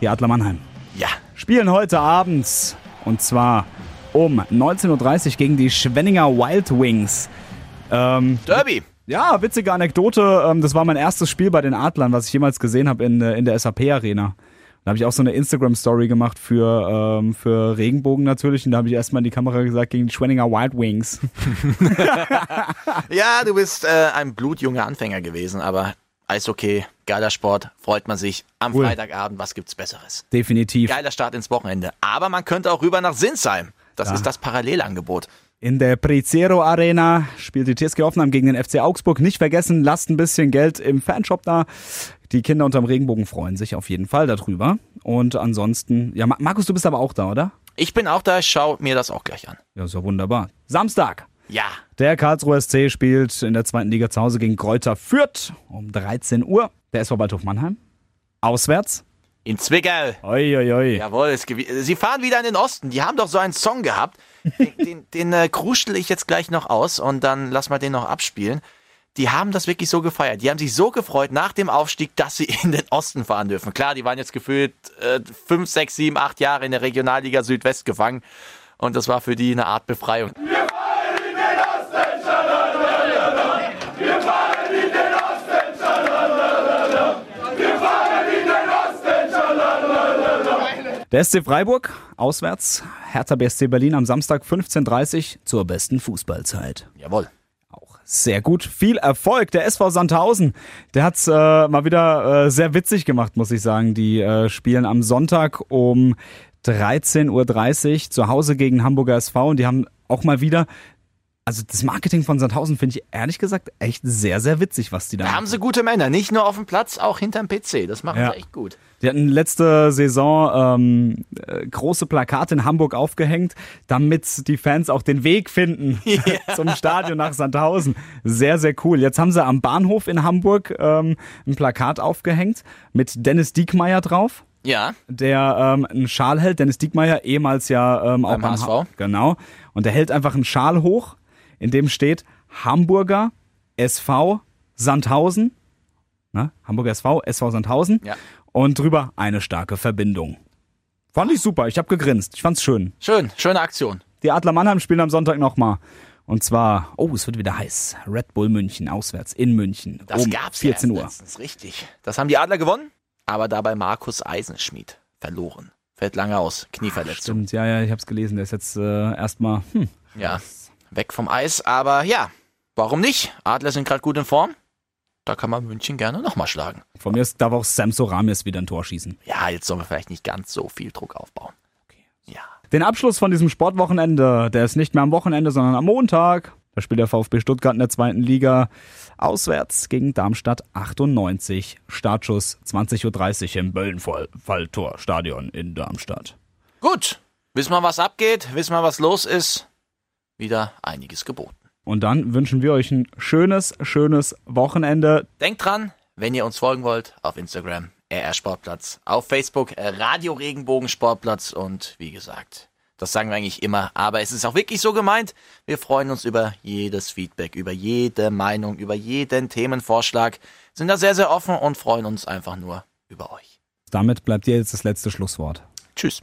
Die Adler Mannheim Ja, spielen heute Abend und zwar um 19.30 Uhr gegen die Schwenninger Wild Wings. Ähm, Derby. Ja, witzige Anekdote. Ähm, das war mein erstes Spiel bei den Adlern, was ich jemals gesehen habe in, äh, in der SAP-Arena. Da habe ich auch so eine Instagram-Story gemacht für, ähm, für Regenbogen natürlich. Und da habe ich erstmal in die Kamera gesagt, gegen die Schwenninger Wild Wings. Ja, du bist äh, ein blutjunger Anfänger gewesen, aber Eishockey, geiler Sport, freut man sich. Am Cool. Freitagabend, was gibt's Besseres? Definitiv. Geiler Start ins Wochenende. Aber man könnte auch rüber nach Sinsheim. Das Ja. ist das Parallelangebot. In der Prezero Arena spielt die TSG Hoffenheim gegen den FC Augsburg. Nicht vergessen, lasst ein bisschen Geld im Fanshop da. Die Kinder unterm Regenbogen freuen sich auf jeden Fall darüber. Und ansonsten, ja, Ma- Markus, du bist aber auch da, oder? Ich bin auch da, schau mir das auch gleich an. Ja, ist ja wunderbar. Samstag. Ja, Der Karlsruher SC spielt in der zweiten Liga zu Hause gegen Kräuter Fürth um 13 Uhr. Der SV Waldhof Mannheim. Auswärts. In Zwickau. Oi, oi, oi. Jawohl, sie fahren wieder in den Osten. Die haben doch so einen Song gehabt. Den, den, den äh, kruschel ich jetzt gleich noch aus und dann lass mal den noch abspielen. Die haben das wirklich so gefeiert. Die haben sich so gefreut nach dem Aufstieg, dass sie in den Osten fahren dürfen. Klar, die waren jetzt gefühlt äh, fünf, sechs, sieben, acht Jahre in der Regionalliga Südwest gefangen. Und das war für die eine Art Befreiung. Der SC Freiburg auswärts. Hertha BSC Berlin am Samstag 15.30 Uhr zur besten Fußballzeit. Jawohl. Auch sehr gut. Viel Erfolg. Der SV Sandhausen, der hat's äh, mal wieder äh, sehr witzig gemacht, muss ich sagen. Die äh, spielen am Sonntag um 13.30 Uhr zu Hause gegen Hamburger SV und die haben auch mal wieder. Also das Marketing von Sandhausen finde ich ehrlich gesagt echt sehr, sehr witzig, was die da Da haben sie gute Männer. Nicht nur auf dem Platz, auch hinterm PC. Das machen Ja. sie echt gut. Die hatten letzte Saison ähm, äh, große Plakate in Hamburg aufgehängt, damit die Fans auch den Weg finden zum Stadion nach Sandhausen. Sehr, sehr cool. Jetzt haben sie am Bahnhof in Hamburg ähm, ein Plakat aufgehängt mit Dennis Diekmeyer drauf. Ja. der ähm, einen Schal hält. Dennis Diekmeyer, ehemals ja ähm, auch Beim beim HSV. Ha- Genau. Und der hält einfach einen Schal hoch, in dem steht Hamburger SV Sandhausen. Ne? Hamburger SV, SV Sandhausen. Ja. Und drüber eine starke Verbindung. Fand ich super. Ich habe gegrinst. Ich fand's schön. Schön, schöne Aktion. Die Adler Mannheim spielen am Sonntag nochmal. Und zwar, oh, es wird wieder heiß. Red Bull München, auswärts in München. Das um gab's 14 ja Uhr. erst letztens, richtig. Das haben die Adler gewonnen, aber dabei Markus Eisenschmied verloren. Fällt lange aus, Knieverletzung. Stimmt, ja, ja, ich hab's gelesen. Der ist jetzt äh, erstmal, hm, Ja, weg vom Eis, aber ja, warum nicht? Adler sind gerade gut in Form. Da kann man München gerne nochmal schlagen. von mir darf auch Sam Soramis wieder ein Tor schießen. Ja, jetzt sollen wir vielleicht nicht ganz so viel Druck aufbauen. Ja. Den Abschluss von diesem Sportwochenende, der ist nicht mehr am Wochenende, sondern am Montag. Da spielt der VfB Stuttgart in der zweiten Liga auswärts gegen Darmstadt 98. Startschuss 20.30 Uhr im Böllenfalltor-Stadion in Darmstadt. Gut, wissen wir, was abgeht, wissen wir, was los ist. Wieder einiges geboten. Und dann wünschen wir euch ein schönes, schönes Wochenende. Denkt dran, wenn ihr uns folgen wollt, auf Instagram, RR Sportplatz, auf Facebook, Radio Regenbogen Sportplatz und wie gesagt, das sagen wir eigentlich immer, aber es ist auch wirklich so gemeint. Wir freuen uns über jedes Feedback, über jede Meinung, über jeden Themenvorschlag, sind da sehr, sehr offen und freuen uns einfach nur über euch. Damit bleibt dir jetzt das letzte Schlusswort. Tschüss.